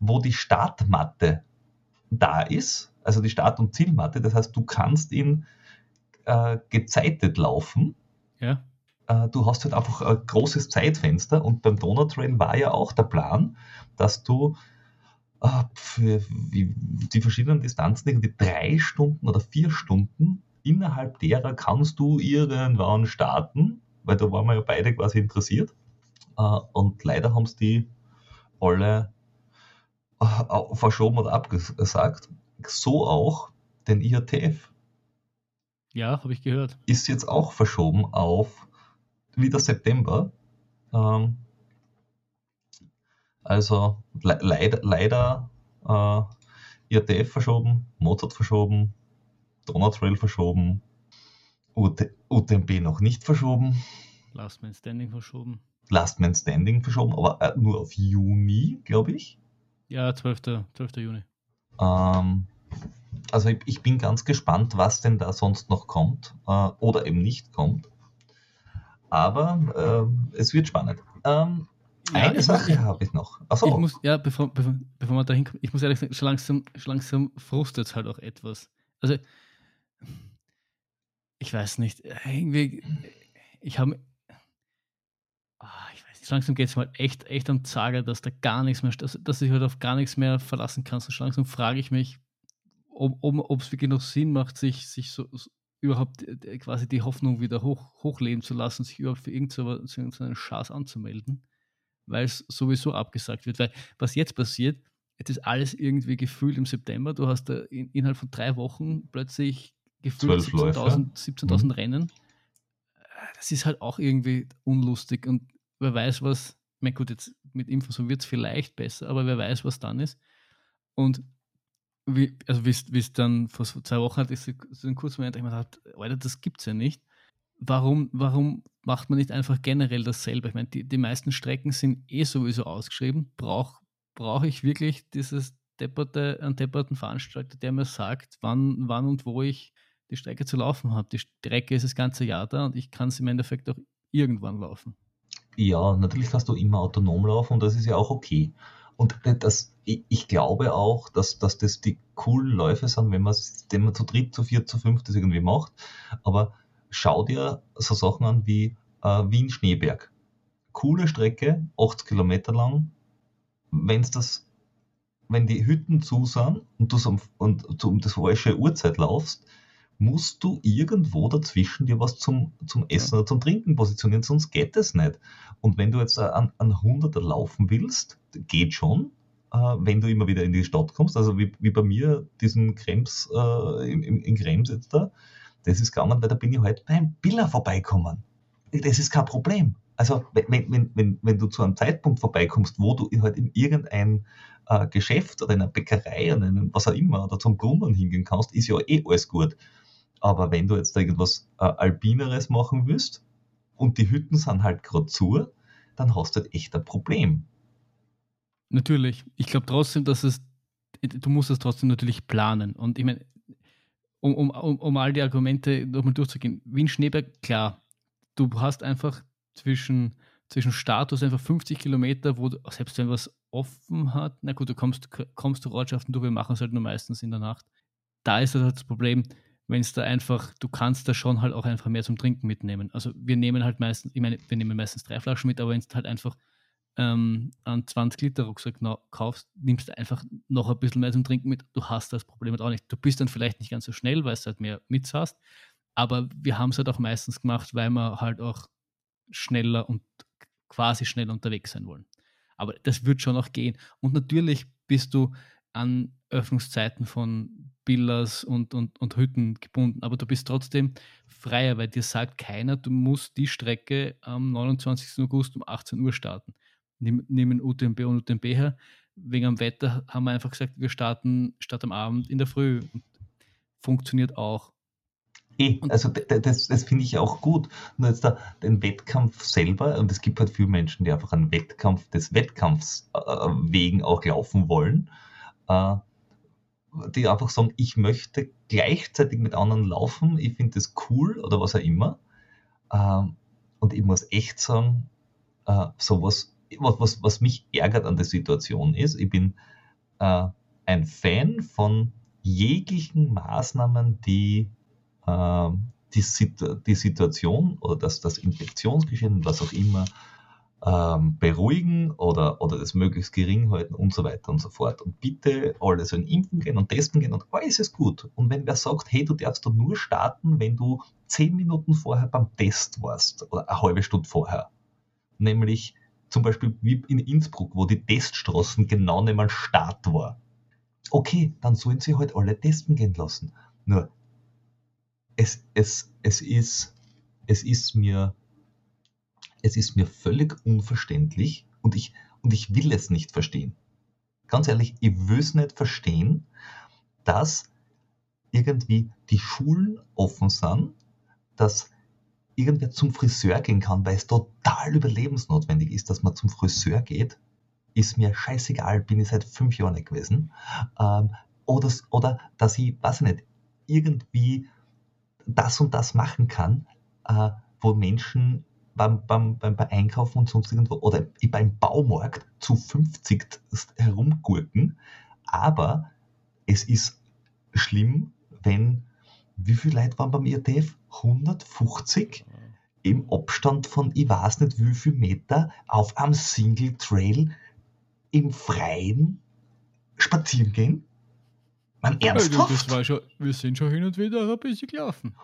wo die Startmatte da ist, also die Start- und Zielmatte. Das heißt, du kannst ihn äh, gezeitet laufen. Ja. Äh, du hast halt einfach ein großes Zeitfenster und beim Donautrail war ja auch der Plan, dass du äh, für die verschiedenen Distanzen irgendwie drei Stunden oder vier Stunden innerhalb derer kannst du irgendwann starten weil da waren wir ja beide quasi interessiert. Äh, und leider haben es die alle äh, verschoben oder abgesagt. So auch den IATF. Ja, habe ich gehört. Ist jetzt auch verschoben auf wieder September. Ähm, also le leider, leider äh, IATF verschoben, Mozart verschoben, Donautrail verschoben, UT UTMB noch nicht verschoben. Last Man Standing verschoben. Last Man Standing verschoben, aber äh, nur auf Juni, glaube ich. Ja, 12. 12. Juni. Ähm, also ich, ich, bin ganz gespannt, was denn da sonst noch kommt äh, oder eben nicht kommt. Aber äh, es wird spannend. Ähm, ja, eine Sache habe ich noch. Achso. Ich muss, ja, bevor, bevor, bevor man da hinkommt, ich muss ehrlich sagen, schon langsam, schon langsam frustet es halt auch etwas. Also, ich weiß nicht, irgendwie, ich habe, langsam geht es mal echt, echt am Zager, dass da gar nichts mehr, dass, dass ich halt auf gar nichts mehr verlassen kann. So langsam frage ich mich, ob es wirklich noch Sinn macht, sich, sich so, so überhaupt äh, quasi die Hoffnung wieder hoch, hochleben zu lassen, sich überhaupt für irgendeinen so Schaß anzumelden weil es sowieso abgesagt wird. Weil was jetzt passiert, jetzt ist alles irgendwie gefühlt im September. Du hast da in, innerhalb von drei Wochen plötzlich gefühlt 17.000 17 mhm. Rennen. Das ist halt auch irgendwie unlustig und wer weiß, was, mein gut, jetzt mit so wird es vielleicht besser, aber wer weiß, was dann ist. Und wie, also es dann vor zwei Wochen hat, ist so ein kurzer Moment, ich mir gedacht, Alter, das es ja nicht warum, warum macht man nicht einfach generell dasselbe? Ich meine, die, die meisten Strecken sind eh sowieso ausgeschrieben. Brauche brauch ich wirklich dieses depperte, einen depperten Veranstalter, der mir sagt, wann, wann und wo ich die Strecke zu laufen habe. Die Strecke ist das ganze Jahr da und ich kann es im Endeffekt auch irgendwann laufen. Ja, natürlich kannst du immer autonom laufen und das ist ja auch okay. Und das, ich, glaube auch, dass, dass das die coolen Läufe sind, wenn man es zu dritt, zu viert, zu fünft das irgendwie macht. Aber schau dir so Sachen an wie äh, Wien-Schneeberg. Coole Strecke, 80 Kilometer lang. Wenn's das, wenn die Hütten zu sind und du und um das falsche Uhrzeit laufst, musst du irgendwo dazwischen dir was zum, zum Essen ja. oder zum Trinken positionieren, sonst geht es nicht. Und wenn du jetzt an, an Hunderter laufen willst, geht schon, äh, wenn du immer wieder in die Stadt kommst, also wie, wie bei mir diesen Krems, äh, in, in Krems jetzt da, das ist gegangen, weil da bin ich halt beim Biller vorbeikommen. Das ist kein Problem. Also wenn, wenn, wenn, wenn du zu einem Zeitpunkt vorbeikommst, wo du halt in irgendein äh, Geschäft oder in einer Bäckerei oder in was auch immer oder zum Brunnen hingehen kannst, ist ja eh alles gut. Aber wenn du jetzt irgendwas äh, Alpineres machen willst und die Hütten sind halt gerade zu, dann hast du halt echt ein Problem. Natürlich. Ich glaube trotzdem, dass es, du musst es trotzdem natürlich planen. Und ich meine, um, um, um, um all die Argumente nochmal durchzugehen. Wien-Schneeberg, klar, du hast einfach zwischen, zwischen Status einfach 50 Kilometer, wo du, selbst wenn was offen hat, na gut, du kommst, kommst du Ortschaften durch, wir machen es halt nur meistens in der Nacht. Da ist halt das Problem, wenn es da einfach, du kannst da schon halt auch einfach mehr zum Trinken mitnehmen. Also wir nehmen halt meistens, ich meine, wir nehmen meistens drei Flaschen mit, aber wenn es halt einfach ähm, einen 20 Liter Rucksack kaufst, nimmst du einfach noch ein bisschen mehr zum Trinken mit. Du hast das Problem halt auch nicht. Du bist dann vielleicht nicht ganz so schnell, weil du halt mehr mit hast. Aber wir haben es halt auch meistens gemacht, weil wir halt auch schneller und quasi schnell unterwegs sein wollen. Aber das wird schon auch gehen. Und natürlich bist du an Öffnungszeiten von Billers und, und, und Hütten gebunden, aber du bist trotzdem freier, weil dir sagt keiner, du musst die Strecke am 29. August um 18 Uhr starten nehmen UTMB und UTMB her. Wegen am Wetter haben wir einfach gesagt, wir starten statt am Abend in der Früh. Und funktioniert auch. Eh, also das, das finde ich auch gut. Nur jetzt da, den Wettkampf selber, und es gibt halt viele Menschen, die einfach einen Wettkampf des Wettkampfs äh, wegen auch laufen wollen, äh, die einfach sagen, ich möchte gleichzeitig mit anderen laufen, ich finde das cool oder was auch immer. Äh, und ich muss echt sagen, äh, sowas was, was, was mich ärgert an der Situation ist, ich bin äh, ein Fan von jeglichen Maßnahmen, die äh, die, Situation oder das, das Infektionsgeschehen, was auch immer, ähm, beruhigen oder, oder das möglichst gering halten und so weiter und so fort. Und bitte alle so in Impfen gehen und testen gehen und alles ist gut. Und wenn wer sagt, hey, du darfst doch nur starten, wenn du zehn Minuten vorher beim Test warst oder eine halbe Stunde vorher, nämlich Zum Beispiel wie in Innsbruck, wo die Teststraßen genau neben einem Start war. Okay, dann sollen sie halt alle testen gehen lassen. Nur, es, es, es, ist, es ist mir es ist mir völlig unverständlich und ich, und ich will es nicht verstehen. Ganz ehrlich, ich will es nicht verstehen, dass irgendwie die Schulen offen sind, dass irgendwer zum Friseur gehen kann, weil es total überlebensnotwendig ist, dass man zum Friseur geht, ist mir scheißegal, bin ich seit fünf Jahren nicht gewesen. Ähm, oder, oder dass ich, weiß ich nicht, irgendwie das und das machen kann, äh, wo Menschen beim, beim, beim, beim Einkaufen und sonst irgendwo oder beim Baumarkt zu 50 herumgurken. Aber es ist schlimm, wenn, wie viele Leute waren beim IRTF? 150 im Abstand von, ich weiß nicht wie viel Meter, auf einem Single Trail im Freien spazieren gehen? Man ernsthaft? Das war schon, wir sind schon hin und wieder ein bisschen gelaufen.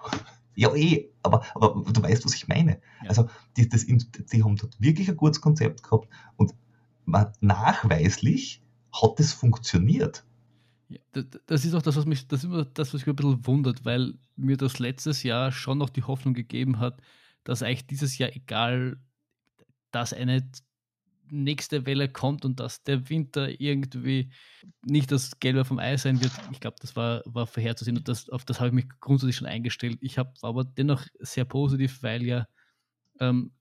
Ja, eh, aber, aber du weißt, was ich meine. Ja. Also, die, das, die haben dort wirklich ein gutes Konzept gehabt und nachweislich hat es funktioniert. Ja, das ist auch das, was mich, das ist immer das, was mich ein bisschen wundert, weil mir das letztes Jahr schon noch die Hoffnung gegeben hat, dass eigentlich dieses Jahr, egal, dass eine nächste Welle kommt und dass der Winter irgendwie nicht das Gelbe vom Eis sein wird. Ich glaube, das war, war vorherzusehen und das, auf das habe ich mich grundsätzlich schon eingestellt. Ich habe aber dennoch sehr positiv, weil ja ähm,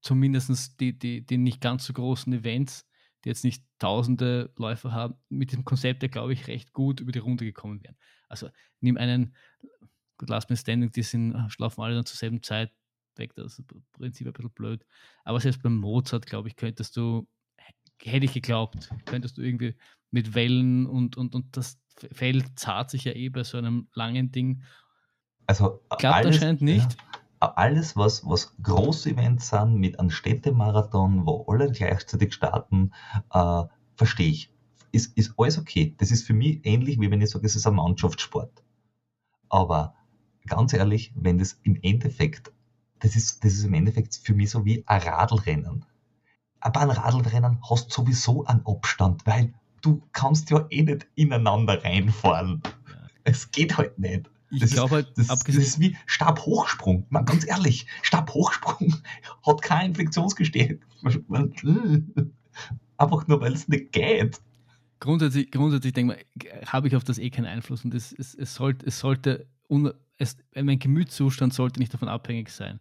zumindest die, die, die nicht ganz so großen Events, die jetzt nicht tausende Läufer haben, mit diesem Konzept ja, glaube ich, recht gut über die Runde gekommen wären. Also nimm einen, Last Man Standing, die sind, schlafen alle dann zur selben Zeit, weg. Das ist im Prinzip ein bisschen blöd. Aber selbst beim Mozart, glaube ich, könntest du, hätte ich geglaubt, könntest du irgendwie mit Wellen und, und, und das Feld zahlt sich ja eh bei so einem langen Ding. Also Klappt alles, anscheinend nicht. Ja, alles, was, was große Events sind, mit einem Städtemarathon, wo alle gleichzeitig starten, äh, verstehe ich. Ist, ist alles okay. Das ist für mich ähnlich, wie wenn ich sage, es ist ein Mannschaftssport. Aber ganz ehrlich, wenn das im Endeffekt das ist, das ist im Endeffekt für mich so wie ein Radlrennen. Aber ein Radlrennen hast sowieso einen Abstand, weil du kannst ja eh nicht ineinander reinfahren. Es geht halt nicht. Ich glaube halt, das, das, ist wie Stabhochsprung. Man, ganz ehrlich, Stabhochsprung hat kein Infektionsgestehen. Einfach nur, weil es nicht geht. Grundsätzlich, grundsätzlich denke ich, habe ich auf das eh keinen Einfluss und es, es, es, sollte, es sollte es, mein Gemütszustand sollte nicht davon abhängig sein.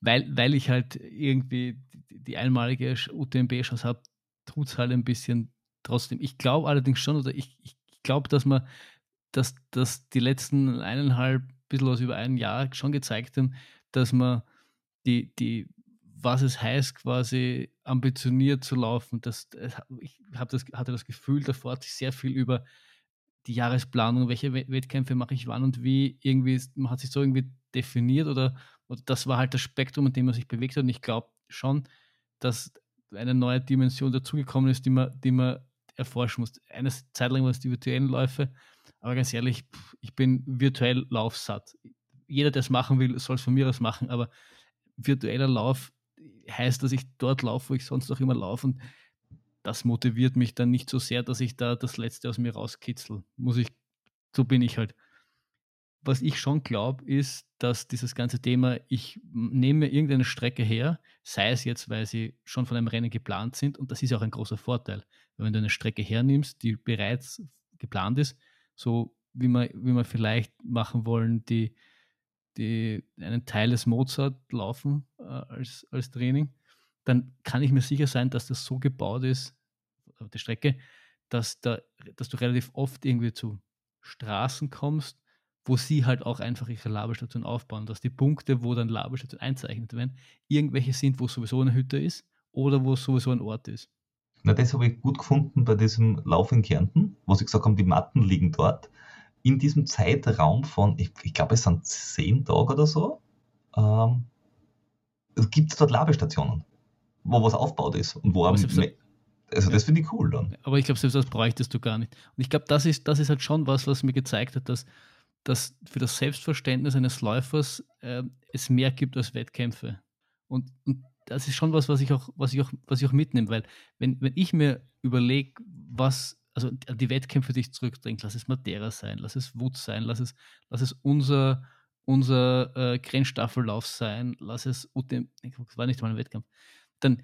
Weil, weil ich halt irgendwie die einmalige UTMB-Chance habe, tut es halt ein bisschen trotzdem. Ich glaube allerdings schon, oder ich, ich glaube, dass man, dass, dass die letzten eineinhalb, bisschen was über ein Jahr schon gezeigt haben, dass man die, die, was es heißt, quasi ambitioniert zu laufen. Das, ich das, hatte das Gefühl, davor hat sich sehr viel über die Jahresplanung, welche Wettkämpfe mache ich wann und wie, irgendwie, man hat sich so irgendwie definiert oder, oder das war halt das Spektrum, in dem man sich bewegt hat. Und ich glaube schon, dass eine neue Dimension dazugekommen ist, die man, die man erforschen muss. Eine Zeit lang war es die virtuellen Läufe, aber ganz ehrlich, ich bin virtuell laufsatt. Jeder, der es machen will, soll es von mir aus machen, aber virtueller Lauf heißt, dass ich dort laufe, wo ich sonst auch immer laufe. Und das motiviert mich dann nicht so sehr, dass ich da das Letzte aus mir rauskitzel. Muss ich, so bin ich halt. Was ich schon glaube, ist, dass dieses ganze Thema, ich nehme irgendeine Strecke her, sei es jetzt, weil sie schon von einem Rennen geplant sind, und das ist auch ein großer Vorteil. Wenn du eine Strecke hernimmst, die bereits geplant ist, so wie wir, wie wir vielleicht machen wollen, die, die einen Teil des Mozart laufen äh, als, als Training, dann kann ich mir sicher sein, dass das so gebaut ist, die Strecke, dass, da, dass du relativ oft irgendwie zu Straßen kommst, wo sie halt auch einfach ihre Laberstation aufbauen, dass die Punkte, wo dann Laberstation einzeichnet werden, irgendwelche sind, wo sowieso eine Hütte ist oder wo sowieso ein Ort ist. Na, das habe ich gut gefunden bei diesem Lauf in Kärnten, wo sie gesagt haben, die Matten liegen dort. In diesem Zeitraum von, ich, ich glaube, es sind zehn Tage oder so, ähm, gibt es dort Labestationen wo was aufgebaut ist und wo am, also das finde ich cool dann. Aber ich glaube, selbst das bräuchtest du gar nicht. Und ich glaube, das ist, das ist halt schon was, was mir gezeigt hat, dass, dass für das Selbstverständnis eines Läufers äh, es mehr gibt als Wettkämpfe. Und, und das ist schon was, was ich auch, was ich auch, was ich auch mitnehme, weil wenn, wenn ich mir überlege, was, also die Wettkämpfe, die ich zurückdenke, lass es Madeira sein, lass es Wut sein, lass es, lass es unser, unser äh, Grenzstaffellauf sein, lass es UTM, war nicht mal ein Wettkampf, dann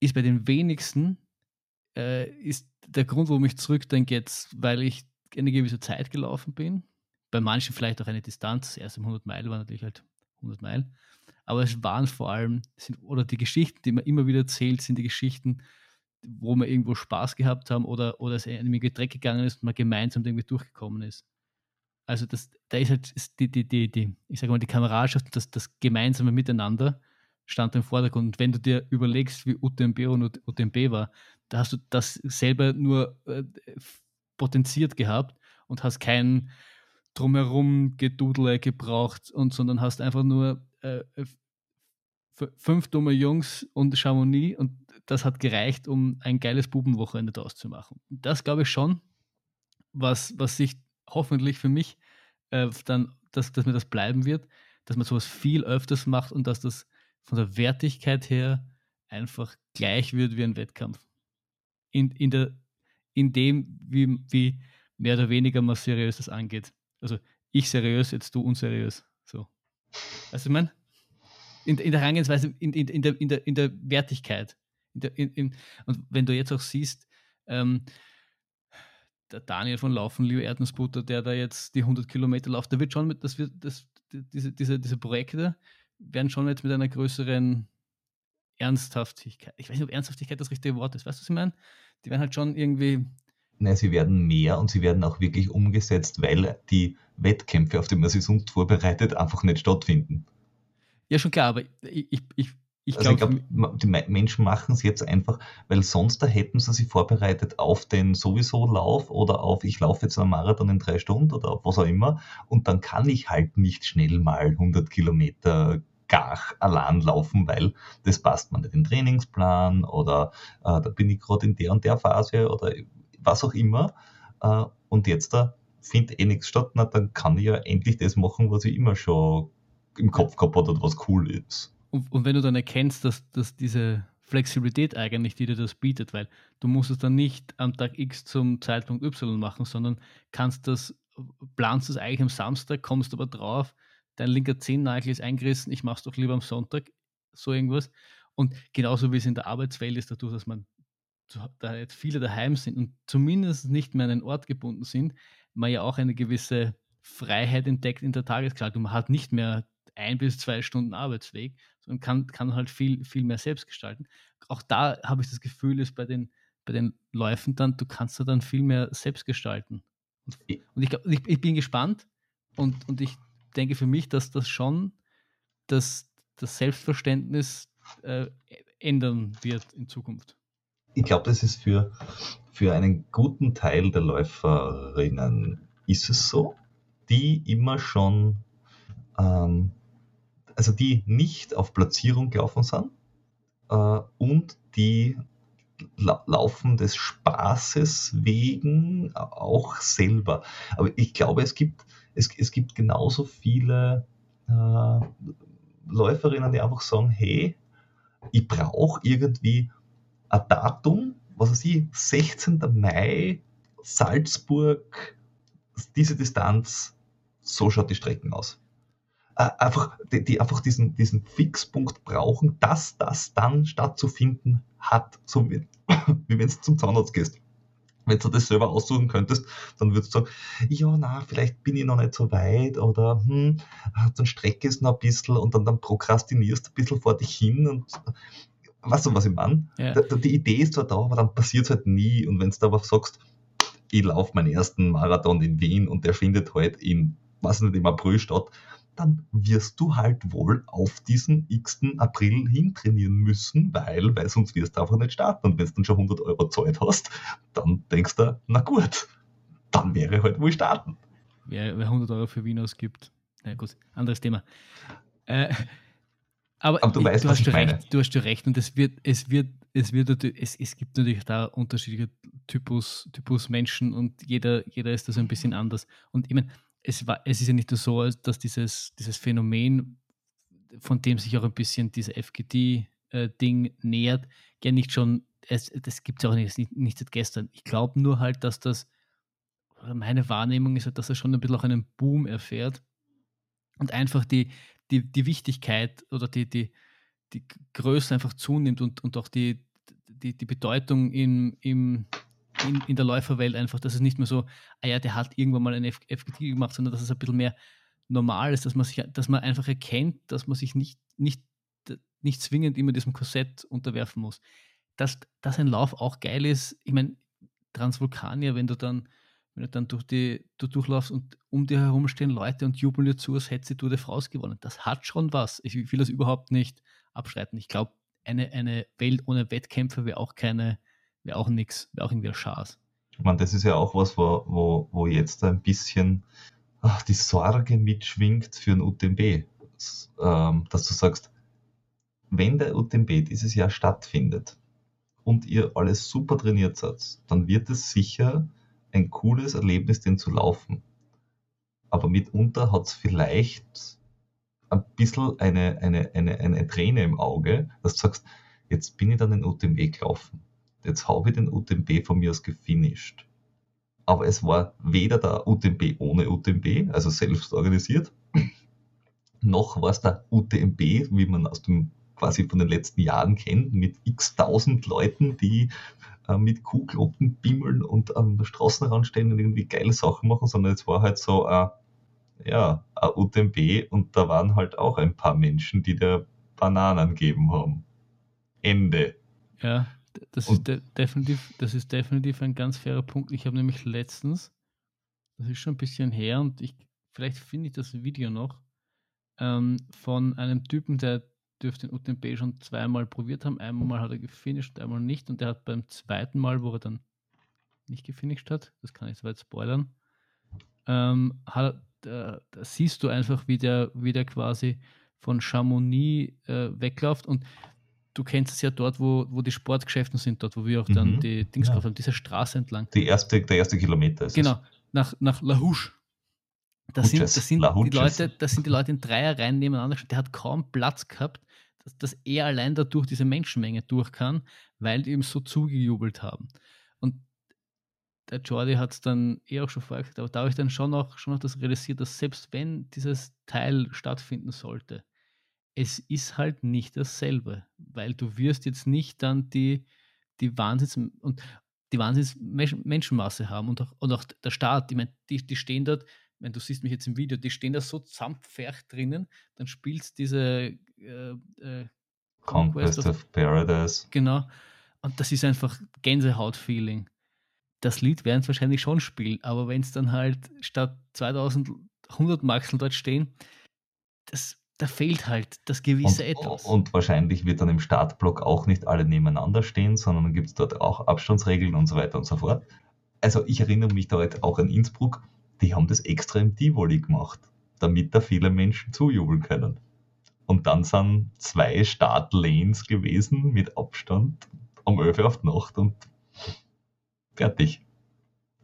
ist bei den wenigsten äh, ist der Grund, warum ich zurückdenke jetzt, weil ich eine gewisse Zeit gelaufen bin. Bei manchen vielleicht auch eine Distanz. Erst im 100 Meilen war natürlich halt 100 Meilen. Aber es waren vor allem, sind, oder die Geschichten, die man immer wieder erzählt, sind die Geschichten, wo wir irgendwo Spaß gehabt haben oder, oder es einem Dreck gegangen ist und man gemeinsam irgendwie durchgekommen ist. Also das, da ist halt die, die, die, die, ich sage mal, die Kameradschaft, das, das gemeinsame Miteinander stand im Vordergrund. Und wenn du dir überlegst, wie UTMB und UTMB war, da hast du das selber nur äh, potenziert gehabt und hast kein drumherum Gedudle gebraucht und sondern hast einfach nur äh, fünf dumme Jungs und Chamonix und das hat gereicht, um ein geiles Bubenwochenende daraus zu machen. Das glaube ich schon, was, was sich hoffentlich für mich äh, dann, dass, dass mir das bleiben wird, dass man sowas viel öfters macht und dass das von der Wertigkeit her einfach gleich wird wie ein Wettkampf. In, in, der, in dem, wie, wie mehr oder weniger man seriös das angeht. Also ich seriös, jetzt du unseriös. So. Weißt du, ich meine? In, in der Herangehensweise, in, in, in, der, in, der, in der Wertigkeit. In der, in, in, und wenn du jetzt auch siehst, ähm, der Daniel von Laufen, lieber Erdnussbutter, der da jetzt die 100 Kilometer läuft, der wird schon mit, das wird, das, diese, diese, diese Projekte werden schon jetzt mit einer größeren Ernsthaftigkeit, ich weiß nicht, ob Ernsthaftigkeit das richtige Wort ist, weißt du, was ich meine? Die werden halt schon irgendwie. Nein, sie werden mehr und sie werden auch wirklich umgesetzt, weil die Wettkämpfe, auf die man sich sonst vorbereitet, einfach nicht stattfinden. Ja, schon klar, aber ich, ich, ich ich also glaube, glaub, die Menschen machen es jetzt einfach, weil sonst da hätten sie sich vorbereitet auf den sowieso Lauf oder auf ich laufe jetzt einen Marathon in drei Stunden oder auf was auch immer und dann kann ich halt nicht schnell mal 100 Kilometer gar allein laufen, weil das passt mir nicht in den Trainingsplan oder äh, da bin ich gerade in der und der Phase oder was auch immer äh, und jetzt da findet eh nichts statt, na, dann kann ich ja endlich das machen, was ich immer schon im Kopf gehabt habe oder was cool ist. Und, und wenn du dann erkennst, dass, dass diese Flexibilität eigentlich, die dir das bietet, weil du musst es dann nicht am Tag X zum Zeitpunkt Y machen, sondern kannst das, planst es eigentlich am Samstag, kommst aber drauf, dein linker Zehennagel ist eingerissen, ich mache es doch lieber am Sonntag, so irgendwas. Und genauso wie es in der Arbeitswelt ist, dadurch, dass man da jetzt viele daheim sind und zumindest nicht mehr an einen Ort gebunden sind, man ja auch eine gewisse Freiheit entdeckt in der Tagesgestaltung. Man hat nicht mehr ein bis zwei Stunden Arbeitsweg, sondern kann, kann halt viel, viel mehr selbst gestalten. Auch da habe ich das Gefühl, ist bei den, bei den Läufen dann, du kannst da dann viel mehr selbst gestalten. Und, und ich, ich, ich, bin gespannt und, und ich denke für mich, dass das schon das, das Selbstverständnis äh, ändern wird in Zukunft. Ich glaube, das ist für, für einen guten Teil der Läuferinnen ist es so, die immer schon ähm, also die nicht auf Platzierung gelaufen sind äh, und die la laufen des Spaßes wegen auch selber. Aber ich glaube, es gibt, es, es gibt genauso viele äh, Läuferinnen, die einfach sagen, hey, ich brauche irgendwie ein Datum, was weiß ich, 16. Mai, Salzburg, diese Distanz, so schaut die Strecken aus äh, einfach, die, die, einfach diesen, diesen Fixpunkt brauchen, dass das dann stattzufinden hat, so wie, wie wenn du zum Zahnarzt gehst. Wenn du das selber aussuchen könntest, dann würdest du sagen, ja, na, vielleicht bin ich noch nicht so weit oder hm, dann strecke es noch ein bisschen und dann, dann prokrastinierst du ein bisschen vor dich hin und weißt du, was ich meine? Ja. Die Idee ist zwar da, aber dann passiert es halt nie. Und wenn du aber sagst, ich laufe meinen ersten Marathon in Wien und der findet halt in, was nicht, im April statt, dann wirst du halt wohl auf diesen x. April hintrainieren müssen, weil, weil sonst wirst du einfach nicht starten. Und wenn du dann schon 100 Euro Zeit hast, dann denkst du, na gut, dann wäre halt wohl starten. Wer, wer 100 Euro für Wien ausgibt, na gut, anderes Thema. Äh, aber, aber, du, weißt, du was hast ich recht, meine. Du hast recht und es wird, es wird, es wird, es, es gibt natürlich da unterschiedliche Typus, Typus Menschen und jeder, jeder ist da so ein bisschen anders. Und ich meine, es, war, es ist ja nicht nur so, dass dieses, dieses Phänomen, von dem sich auch ein bisschen diese FGD äh, nähert, ja nicht schon, es, das gibt es auch nicht, nicht, nicht seit gestern. Ich glaube nur halt, dass das, meine Wahrnehmung ist halt, dass er schon ein bisschen auch einen Boom erfährt und einfach die, die, die Wichtigkeit oder die, die, die Größe einfach zunimmt und, und auch die, die, die Bedeutung im, im, in, in der Läuferwelt einfach, dass es nicht mehr so, ah ja, der hat irgendwann mal eine FGT gemacht, sondern dass es ein bisschen mehr normal ist, dass man sich, dass man einfach erkennt, dass man sich nicht, nicht, nicht zwingend immer diesem Korsett unterwerfen muss. Dass, dass ein Lauf auch geil ist, ich meine, Transvulkanier, wenn du dann, wenn du dann durch die, du durchlaufst und um dir herum stehen Leute und jubeln dir zu, als hätte sie Tour de France gewonnen. Das hat schon was. Ich will das überhaupt nicht abstreiten. Ich glaube, eine, eine Welt ohne Wettkämpfe wäre auch keine, wäre auch nichts, wäre auch irgendwie Schaß. Ich meine, das ist ja auch was, wo, wo, wo jetzt ein bisschen ach, die Sorge mitschwingt für ein UTMB. Ähm, dass du sagst, wenn der UTMB dieses Jahr stattfindet und ihr alles super trainiert seid, dann wird es sicher ein cooles Erlebnis, den zu laufen. Aber mitunter hat es vielleicht ein bisschen eine, eine, eine, eine Träne im Auge, dass du sagst, jetzt bin ich dann den UTMB gelaufen. Jetzt habe ich den UTMB von mir aus gefinisht. Aber es war weder der UTMB ohne UTMB, also selbst organisiert, noch war es der UTMB, wie man aus dem quasi von den letzten Jahren kennt, mit x tausend Leuten, die äh, mit Kuhglocken bimmeln und am Straßenrand stehen und irgendwie geile Sachen machen, sondern es war halt so äh, ja, ein UTMB und da waren halt auch ein paar Menschen, die der Bananen gegeben haben. Ende. Ja, das ist, de definitiv, das ist definitiv ein ganz fairer Punkt. Ich habe nämlich letztens, das ist schon ein bisschen her und ich, vielleicht finde ich das Video noch, ähm, von einem Typen, der dürfte den UTMB schon zweimal probiert haben. Einmal hat er gefinisht, einmal nicht. Und der hat beim zweiten Mal, wo er dann nicht gefinisht hat, das kann ich so weit spoilern, ähm, hat, äh, da siehst du einfach, wie der, wie der quasi von Chamonix äh, wegläuft. Und du kennst es ja dort, wo, wo die Sportgeschäfte sind, dort, wo wir auch dann mhm. die Dings ja. haben, diese Straße entlang. Die erste, der erste Kilometer ist Genau, nach, nach La Houche. Das sind, das, sind die Leute, das sind die Leute in Dreierreihen nebeneinander. Der hat kaum Platz gehabt, dass, dass er allein dadurch diese Menschenmenge durch kann, weil die ihm so zugejubelt haben. Und der Jordi hat es dann eh auch schon vorher gesagt, aber da habe ich dann schon noch, schon noch das realisiert, dass selbst wenn dieses Teil stattfinden sollte, es ist halt nicht dasselbe, weil du wirst jetzt nicht dann die, die Wahnsinns- und die Wahnsinns-Menschenmasse haben und auch, und auch der Staat, ich meine, die, die stehen dort, wenn du siehst mich jetzt im Video, die stehen da so zusammenpfercht drinnen, dann spielst diese äh, äh, Conquest, Conquest of, of Paradise. Genau. Und das ist einfach Gänsehaut-Feeling. Das Lied werden es wahrscheinlich schon spielen, aber wenn es dann halt statt 2100 Maxeln dort stehen, das da fehlt halt das gewisse und, Etwas. Und wahrscheinlich wird dann im Startblock auch nicht alle nebeneinander stehen, sondern dann gibt es dort auch Abstandsregeln und so weiter und so fort. Also ich erinnere mich da halt auch an Innsbruck, die haben das extra im Tivoli gemacht, damit da viele Menschen zujubeln können. Und dann sind zwei Startlanes gewesen mit Abstand um 11 Uhr auf die Nacht und fertig.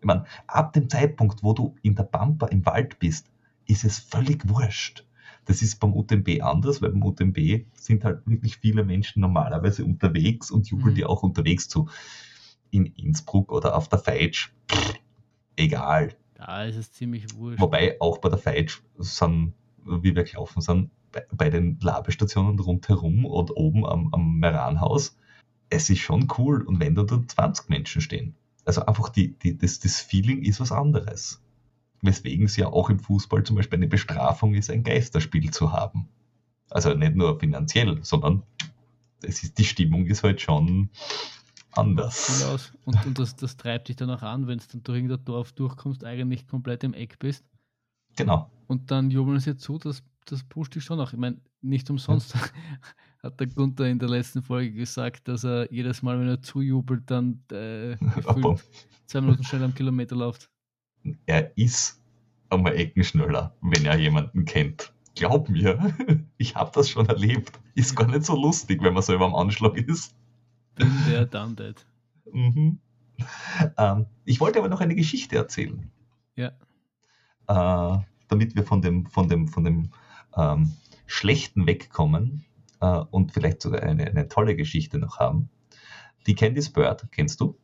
Ich meine, ab dem Zeitpunkt, wo du in der Pampa im Wald bist, ist es völlig wurscht das ist beim UTMB anders, weil beim UTMB sind halt wirklich viele Menschen normalerweise unterwegs und jubeln mhm. die auch unterwegs zu. In Innsbruck oder auf der Feitsch, egal. Da ist es ziemlich wurscht. Wobei auch bei der Feitsch sind, wie wir gelaufen sind, bei, bei den Labestationen rundherum und oben am, am Meranhaus, es ist schon cool. Und wenn da 20 Menschen stehen, also einfach die, die, das, das Feeling ist was anderes weswegen es ja auch im Fußball zum Beispiel eine Bestrafung ist, ein Geisterspiel zu haben. Also nicht nur finanziell, sondern es ist, die Stimmung ist halt schon anders. Und, und das, das treibt dich dann auch an, wenn du dann durch irgendein Dorf durchkommst, eigentlich komplett im Eck bist. Genau. Und dann jubeln sie zu, das, das pusht dich schon auch. Ich meine, nicht umsonst ja. hat der Gunther in der letzten Folge gesagt, dass er jedes Mal, wenn er zujubelt, dann äh, zwei Minuten schnell am Kilometer läuft er ist einmal Ecken schneller, wenn er jemanden kennt. Glaub mir, ich habe das schon erlebt. Ist gar nicht so lustig, wenn man selber am Anschlag ist. Bin der done that. Mhm. Ähm, ich wollte aber noch eine Geschichte erzählen. Ja. Äh, damit wir von dem, von dem, von dem ähm, Schlechten wegkommen. äh, und vielleicht sogar eine, eine tolle Geschichte noch haben. Die Candice Bird, kennst du?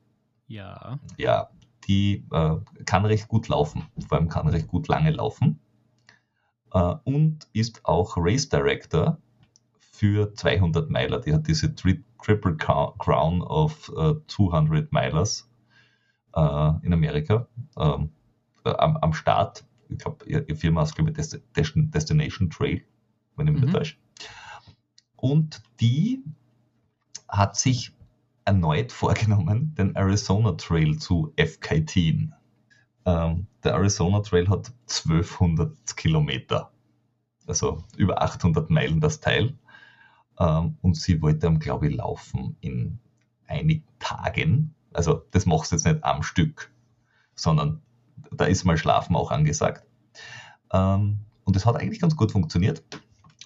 Ja. Ja, die äh, kann recht gut laufen, vor allem kann recht gut lange laufen äh, und ist auch Race Director für 200 Meiler. Die hat diese Tri Triple Crown of uh, 200 Milers uh, in Amerika um, äh, am, am, Start. Ich glaube, ihr, ihr, Firma ist, glaube ich, Dest Destination Trail, wenn ich mich mhm. nicht täusche. Und die hat sich erneut vorgenommen, den Arizona Trail zu FKT. Ähm, der Arizona Trail hat 1200 Kilometer, also über 800 Meilen das Teil. Ähm, und sie wollte glaube ich, laufen in einigen Tagen. Also das machst du jetzt nicht am Stück, sondern da ist mal Schlafen auch angesagt. Ähm, und es hat eigentlich ganz gut funktioniert.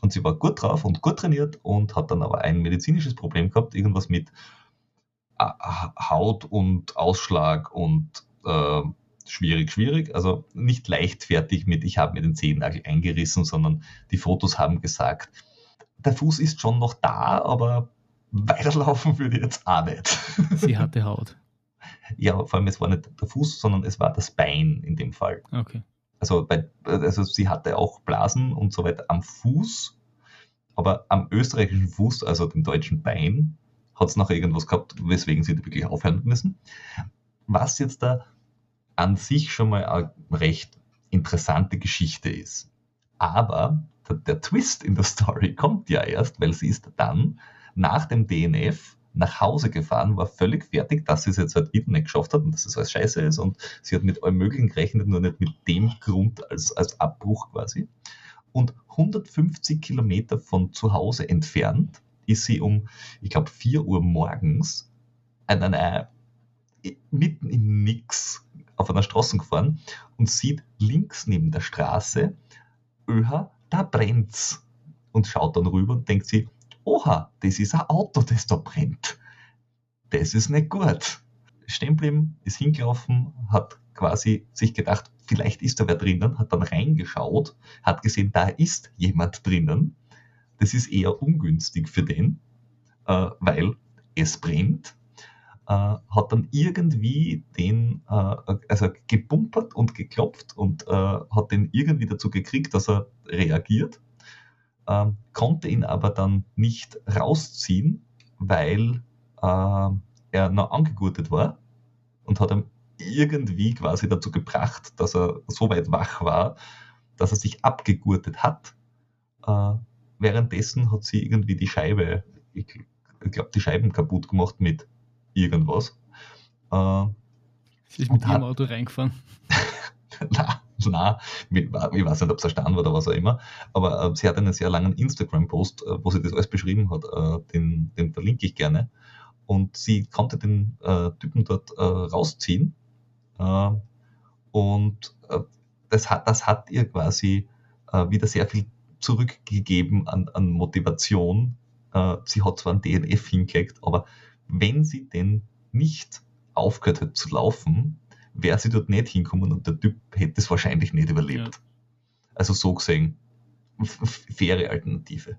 Und sie war gut drauf und gut trainiert und hat dann aber ein medizinisches Problem gehabt, irgendwas mit Haut und Ausschlag und äh, schwierig, schwierig. Also nicht leichtfertig mit, ich habe mir den Zehennagel eingerissen, sondern die Fotos haben gesagt, der Fuß ist schon noch da, aber weiterlaufen würde jetzt auch nicht. Sie hatte Haut. Ja, vor allem es war nicht der Fuß, sondern es war das Bein in dem Fall. Okay. Also, bei, also sie hatte auch Blasen und so weiter am Fuß, aber am österreichischen Fuß, also dem deutschen Bein, hat es noch irgendwas gehabt, weswegen sie wirklich aufhören müssen. Was jetzt da an sich schon mal eine recht interessante Geschichte ist. Aber der, der Twist in der Story kommt ja erst, weil sie ist dann nach dem DNF nach Hause gefahren, war völlig fertig, dass sie es jetzt halt wieder nicht geschafft hat und dass es alles scheiße ist und sie hat mit allem Möglichen gerechnet, nur nicht mit dem Grund als, als Abbruch quasi. Und 150 Kilometer von zu Hause entfernt ist sie um, ich glaube, 4 Uhr morgens an einer, mitten im Nix auf einer Straße gefahren und sieht links neben der Straße, öha, da brennt's. Und schaut dann rüber und denkt sich, oha, das ist ein Auto, das da brennt. Das ist nicht gut. Stehen ist hingelaufen, hat quasi sich gedacht, vielleicht ist da wer drinnen, hat dann reingeschaut, hat gesehen, da ist jemand drinnen. Das ist eher ungünstig für den, äh, weil es brennt. Äh, hat dann irgendwie den, äh, also gebumpert und geklopft und äh, hat den irgendwie dazu gekriegt, dass er reagiert, ähm, konnte ihn aber dann nicht rausziehen, weil äh, er noch angegurtet war und hat ihm irgendwie quasi dazu gebracht, dass er so weit wach war, dass er sich abgegurtet hat. Äh, währenddessen hat sie irgendwie die Scheibe, ich, glaube, die Scheiben kaputt gemacht mit irgendwas. Äh, sie ist mit ihrem Auto reingefahren. na, na, ich weiß nicht, ob es erstanden war oder was auch immer, aber äh, sie hat einen sehr langen Instagram-Post, äh, wo sie das alles beschrieben hat, äh, den, den verlinke ich gerne. Und sie konnte den äh, Typen dort äh, rausziehen. Und das, hat, das hat ihr quasi wieder sehr viel zurückgegeben an, an Motivation. sie hat zwar ein DNF hingelegt, aber wenn sie denn nicht aufgehört hat zu laufen, wäre sie dort nicht hinkommen und der Typ hätte es wahrscheinlich nicht überlebt. Ja. Also so gesehen, faire Alternative.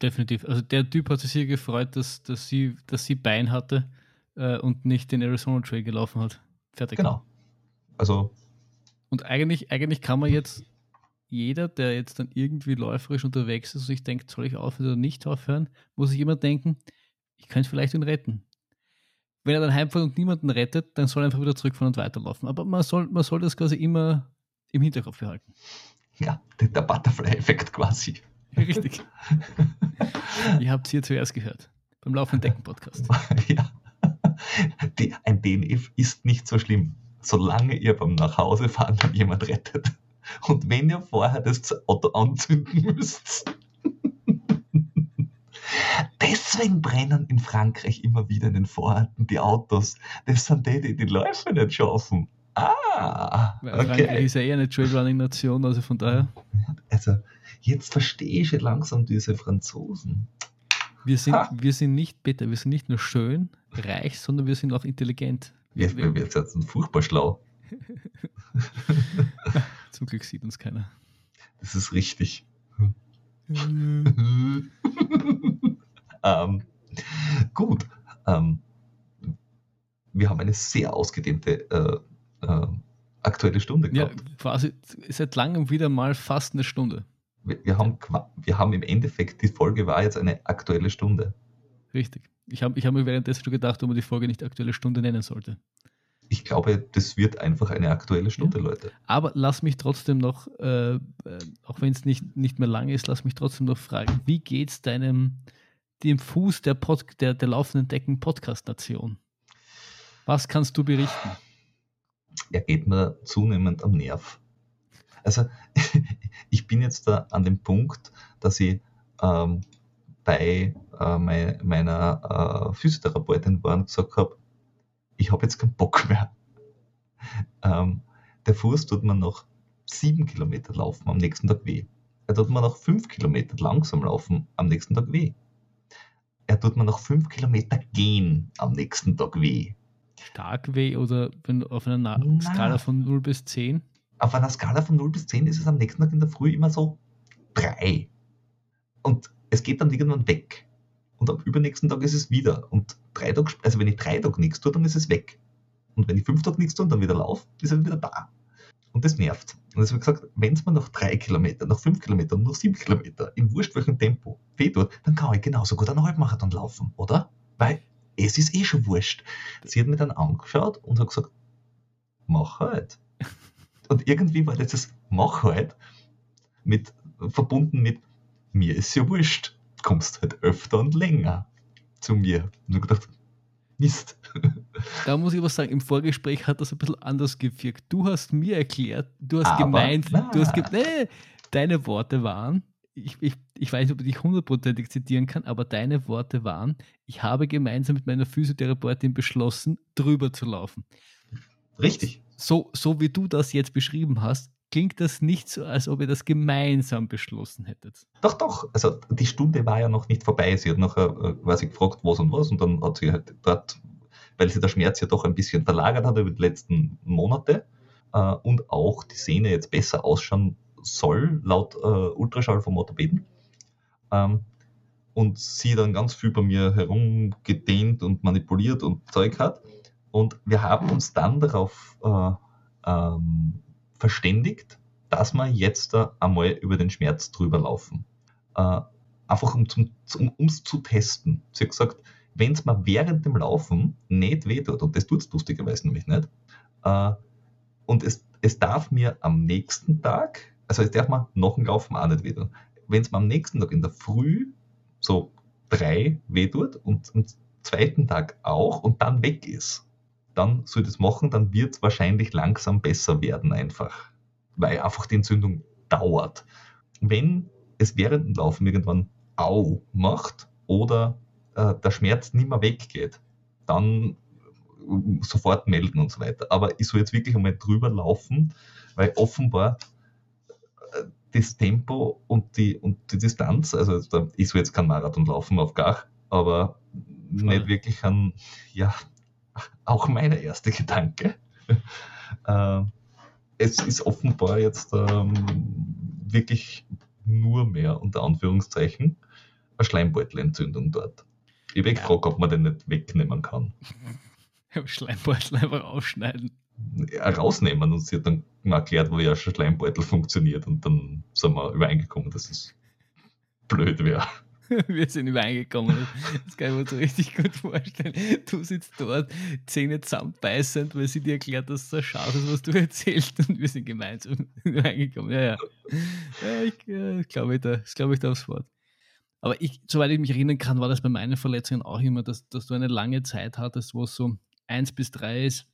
Definitiv. Also der Typ hat sich sehr gefreut, dass, dass, sie, dass sie Bein hatte äh, und nicht den Arizona Trail gelaufen hat. Fertig. Genau. Also. Und eigentlich, eigentlich kann man jetzt jeder, der jetzt dann irgendwie läuferisch unterwegs ist und sich denkt, soll ich aufhören oder nicht aufhören, muss sich immer denken, ich könnte vielleicht ihn retten wenn er dann heimfährt und niemanden rettet, dann soll er einfach wieder zurückfahren und weiterlaufen. Aber man soll, man soll das quasi immer im Hinterkopf behalten. Ja, der Butterfly-Effekt quasi. Richtig. ihr habt es hier zuerst gehört. Beim Laufenden Decken-Podcast. Ja. Die, ein DNF ist nicht so schlimm, solange ihr beim Nachhausefahren dann jemand rettet. Und wenn ihr vorher das Auto anzünden müsst, Deswegen brennen in Frankreich immer wieder in den Vororten die Autos. Das sind die, die die Läufe nicht schaffen. Ah, okay. Frankreich ist ja eher eine Trailrunning-Nation, also von daher. Also, jetzt verstehe ich langsam diese Franzosen. Wir sind, wir sind nicht bitter, wir sind nicht nur schön, reich, sondern wir sind auch intelligent. Wir, wir, wir sind furchtbar schlau. Zum Glück sieht uns keiner. Das ist richtig. ähm, gut. Ähm, wir haben eine sehr ausgedehnte äh, äh, aktuelle Stunde gehabt. Ja, quasi seit langem wieder mal fast eine Stunde. Wir, wir haben, wir haben im Endeffekt, die Folge war jetzt eine aktuelle Stunde. Richtig. Ich habe ich hab mir währenddessen schon gedacht, ob man die Folge nicht aktuelle Stunde nennen sollte. Ich glaube, das wird einfach eine aktuelle Stunde, ja. Leute. Aber lass mich trotzdem noch, äh, äh auch wenn es nicht, nicht mehr lang ist, lass mich trotzdem noch fragen, wie geht es deinem, dem Fuß der, Pod, der, der laufenden Decken Podcast-Nation? Was kannst du berichten? Er geht mir zunehmend am Nerv. Also, ich bin jetzt da an dem Punkt, dass ich ähm, bei äh, mein, meiner äh, Physiotherapeutin war und gesagt habe, ich habe jetzt keinen Bock mehr. Ähm, der Fuß tut man noch sieben Kilometer laufen, am nächsten Tag weh. Er tut mir noch fünf Kilometer langsam laufen, am nächsten Tag weh. Er tut mir noch fünf Kilometer gehen, am nächsten Tag weh. Stark weh oder wenn auf einer Na Skala von 0 bis 10? Auf einer Skala von 0 bis 10 ist es am nächsten Tag in der Früh immer so 3. Und es geht dann irgendwann weg. Und am übernächsten Tag ist es wieder. Und drei Tage, also wenn ich drei Tage nichts tue, dann ist es weg. Und wenn ich fünf Tage nichts tue und dann wieder laufe, ist es wieder da. Und das nervt. Und deswegen gesagt, wenn es mir nach drei Kilometern, nach fünf Kilometern, nach sieben Kilometern, im wurscht welchem Tempo weh tut, dann kann ich genauso gut einen Halbmarathon laufen, oder? Weil es ist eh schon wurscht. Sie hat mir dann angeschaut und hat gesagt, mach halt. Und irgendwie war das Mach halt mit, verbunden mit mir ist ja wurscht. Kommst halt öfter und länger zu mir. Und gedacht, Mist. Da muss ich aber sagen, im Vorgespräch hat das ein bisschen anders gewirkt. Du hast mir erklärt, du hast aber gemeint, na. du hast ge nee, deine Worte waren, ich, ich, ich weiß nicht, ob ich dich hundertprozentig zitieren kann, aber deine Worte waren, ich habe gemeinsam mit meiner Physiotherapeutin beschlossen, drüber zu laufen. Richtig. So, so wie du das jetzt beschrieben hast, klingt das nicht so, als ob ihr das gemeinsam beschlossen hättet. Doch, doch. Also die Stunde war ja noch nicht vorbei. Sie hat nachher äh, quasi gefragt, was und was. Und dann hat sie halt dort, weil sie der Schmerz ja doch ein bisschen verlagert hat über die letzten Monate äh, und auch die Sehne jetzt besser ausschauen soll, laut äh, Ultraschall vom Orthopäden. Ähm, und sie dann ganz viel bei mir herumgedehnt und manipuliert und Zeug hat. Und wir haben uns dann darauf äh, ähm, verständigt, dass wir jetzt einmal über den Schmerz drüber laufen. Äh, einfach um es um, zu testen. Sie hat gesagt, wenn es mir während dem Laufen nicht wehtut, und das tut es lustigerweise nämlich nicht, äh, und es, es darf mir am nächsten Tag, also es darf mir nach dem Laufen auch nicht wehtun, wenn es mir am nächsten Tag in der Früh so drei wehtut und am zweiten Tag auch und dann weg ist, dann soll ich das machen, dann wird es wahrscheinlich langsam besser werden einfach. Weil einfach die Entzündung dauert. Wenn es während dem Laufen irgendwann Au macht oder äh, der Schmerz nicht mehr weggeht, dann äh, sofort melden und so weiter. Aber ich soll jetzt wirklich einmal drüber laufen, weil offenbar äh, das Tempo und die, und die Distanz, also ich soll jetzt keinen Marathon laufen auf gar, aber Schade. nicht wirklich ein, ja, auch meine erste Gedanke. äh, es ist offenbar jetzt ähm, wirklich nur mehr, unter Anführungszeichen, eine Schleimbeutelentzündung dort. Ich habe ja. gefragt, ob man den nicht wegnehmen kann. Schleimbeutel einfach ausschneiden. Ja, rausnehmen und sie hat dann mal erklärt, wo ja ein Schleimbeutel funktioniert und dann sind wir übereingekommen, dass es blöd wäre. Wir sind übereingekommen. Das kann ich mir so richtig gut vorstellen. Du sitzt dort, Zähne zusammenbeißend, weil sie dir erklärt, dass es so scharf ist, was du erzählst, und wir sind gemeinsam übereingekommen. Ja, ja. ja ich, ja, glaube ich, da, glaube ich da aufs Wort. Aber ich, soweit ich mich erinnern kann, war das bei meinen Verletzungen auch immer, dass, dass du eine lange Zeit hattest, wo es so eins bis drei ist.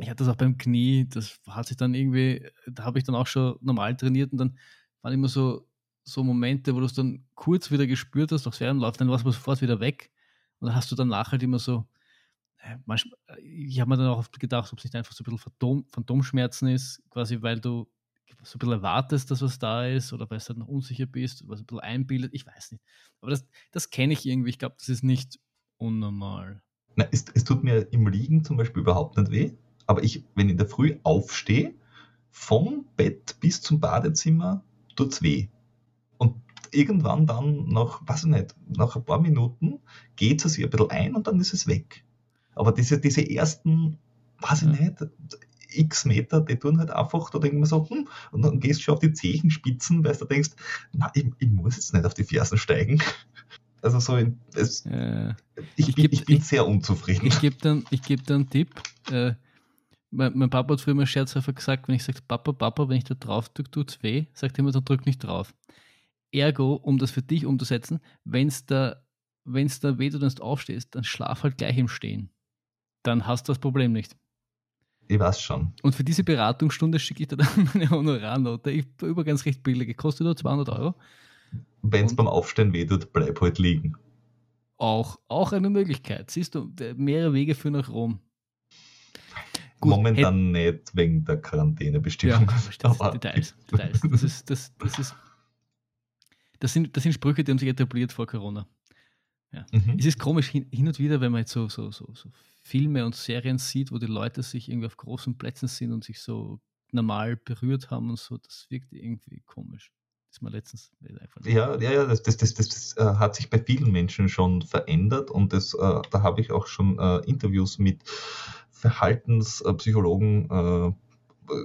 Ich hatte das auch beim Knie, das hat sich dann irgendwie, da habe ich dann auch schon normal trainiert und dann waren immer so so Momente, wo du es dann kurz wieder gespürt hast, durchs Fernlauf, dann war es sofort wieder weg. Und dann hast du danach halt immer so, äh, manchmal, äh, ich habe mir dann auch oft gedacht, ob es nicht einfach so ein bisschen Phantom, Phantomschmerzen ist, quasi weil du so ein bisschen erwartest, dass was da ist oder weil du halt noch unsicher bist, was ein bisschen einbildet, ich weiß nicht. Aber das, das kenne ich irgendwie, ich glaube, das ist nicht unnormal. Na, es, es tut mir im Liegen zum Beispiel überhaupt nicht weh, aber ich, wenn ich in der Früh aufstehe, vom Bett bis zum Badezimmer tut es weh irgendwann dann nach, weiß ich nicht, nach ein paar Minuten geht es sich ein bisschen ein und dann ist es weg. Aber diese, diese ersten, weiß ich nicht, x Meter, die tun halt einfach, da denken wir so, hm, und dann gehst du schon auf die Zehenspitzen, weil du denkst, na, ich, ich muss jetzt nicht auf die Fersen steigen. Also so, es, äh, ich, ich, bin, ich bin ich, sehr unzufrieden. Ich gebe dann, geb dann einen Tipp. Äh, mein, mein, Papa hat früher immer scherzhaft gesagt, wenn ich sage, Papa, Papa, wenn ich da drauf drücke, tut es weh, sagt er immer, dann drück nicht drauf. Ergo, um das für dich umzusetzen, wenn es da, wenn's da weh tut und du aufstehst, dann schlaf halt gleich im Stehen. Dann hast du das Problem nicht. Ich weiß schon. Und für diese Beratungsstunde schicke ich dir dann meine Honorarnote. Ich übrigens recht billig. Kostet nur 200 Euro. Wenn es beim Aufstehen weh tut, bleib halt liegen. Auch, auch eine Möglichkeit. Siehst du, mehrere Wege führen nach Rom. Gut, Momentan nicht wegen der Quarantänebestimmung. Ja, das Details, Details. Das ist, das, das ist, das sind, das sind Sprüche, die haben sich etabliert vor Corona. Ja. Mhm. Es ist komisch, hin, hin, und wieder, wenn man jetzt so, so, so, so Filme und Serien sieht, wo die Leute sich irgendwie auf großen Plätzen sind und sich so normal berührt haben und so, das wirkt irgendwie komisch. Das ist mir letztens Ja, ja, ja, das, das, das, das, äh, hat sich bei vielen Menschen schon verändert und das, äh, da habe ich auch schon äh, Interviews mit Verhaltenspsychologen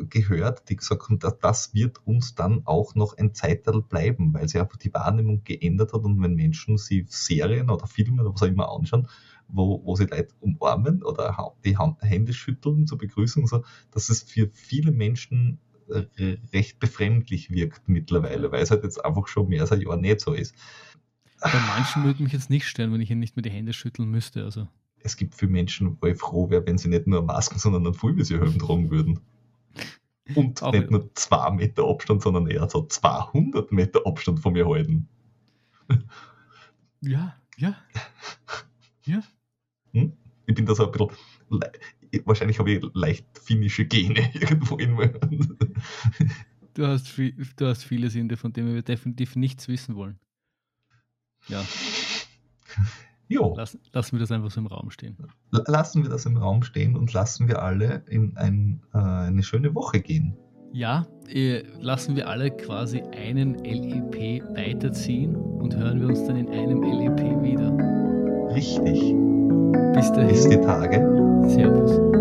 gehört, die gesagt haben, das wird uns dann auch noch ein Zeitteil bleiben, weil sich einfach die Wahrnehmung geändert hat und wenn Menschen sie Serien oder Filme oder was auch immer anschauen, wo, wo sie Leute umarmen oder die Hände schütteln zur Begrüßung, so, dass es für viele Menschen recht befremdlich wirkt mittlerweile, weil es halt jetzt einfach schon mehr als ein Jahr nicht so ist. Bei manchen würde mich jetzt nicht stellen, wenn ich ihnen nicht mehr die Hände schütteln müsste. Also. Es gibt viele Menschen, wo ich froh wäre, wenn sie nicht nur Masken, sondern einen Vollvisierhelm tragen würden. Und Auch nicht nur zwei Meter Abstand, sondern eher so 200 Meter Abstand von mir halten. Ja, ja. Ja. Hm? Ich bin da so ein bisschen, wahrscheinlich habe ich leicht finnische Gene irgendwo in mir. Du hast, viel, du hast vieles in dir, von dem wir definitiv nichts wissen wollen. Ja. Jo. Lass, lassen wir das einfach so im Raum stehen. Lassen wir das im Raum stehen und lassen wir alle in ein, äh, eine schöne Woche gehen. Ja, äh, lassen wir alle quasi einen LEP weiterziehen und hören wir uns dann in einem LEP wieder. Richtig. Bis dahin. Bis die Tage. Servus.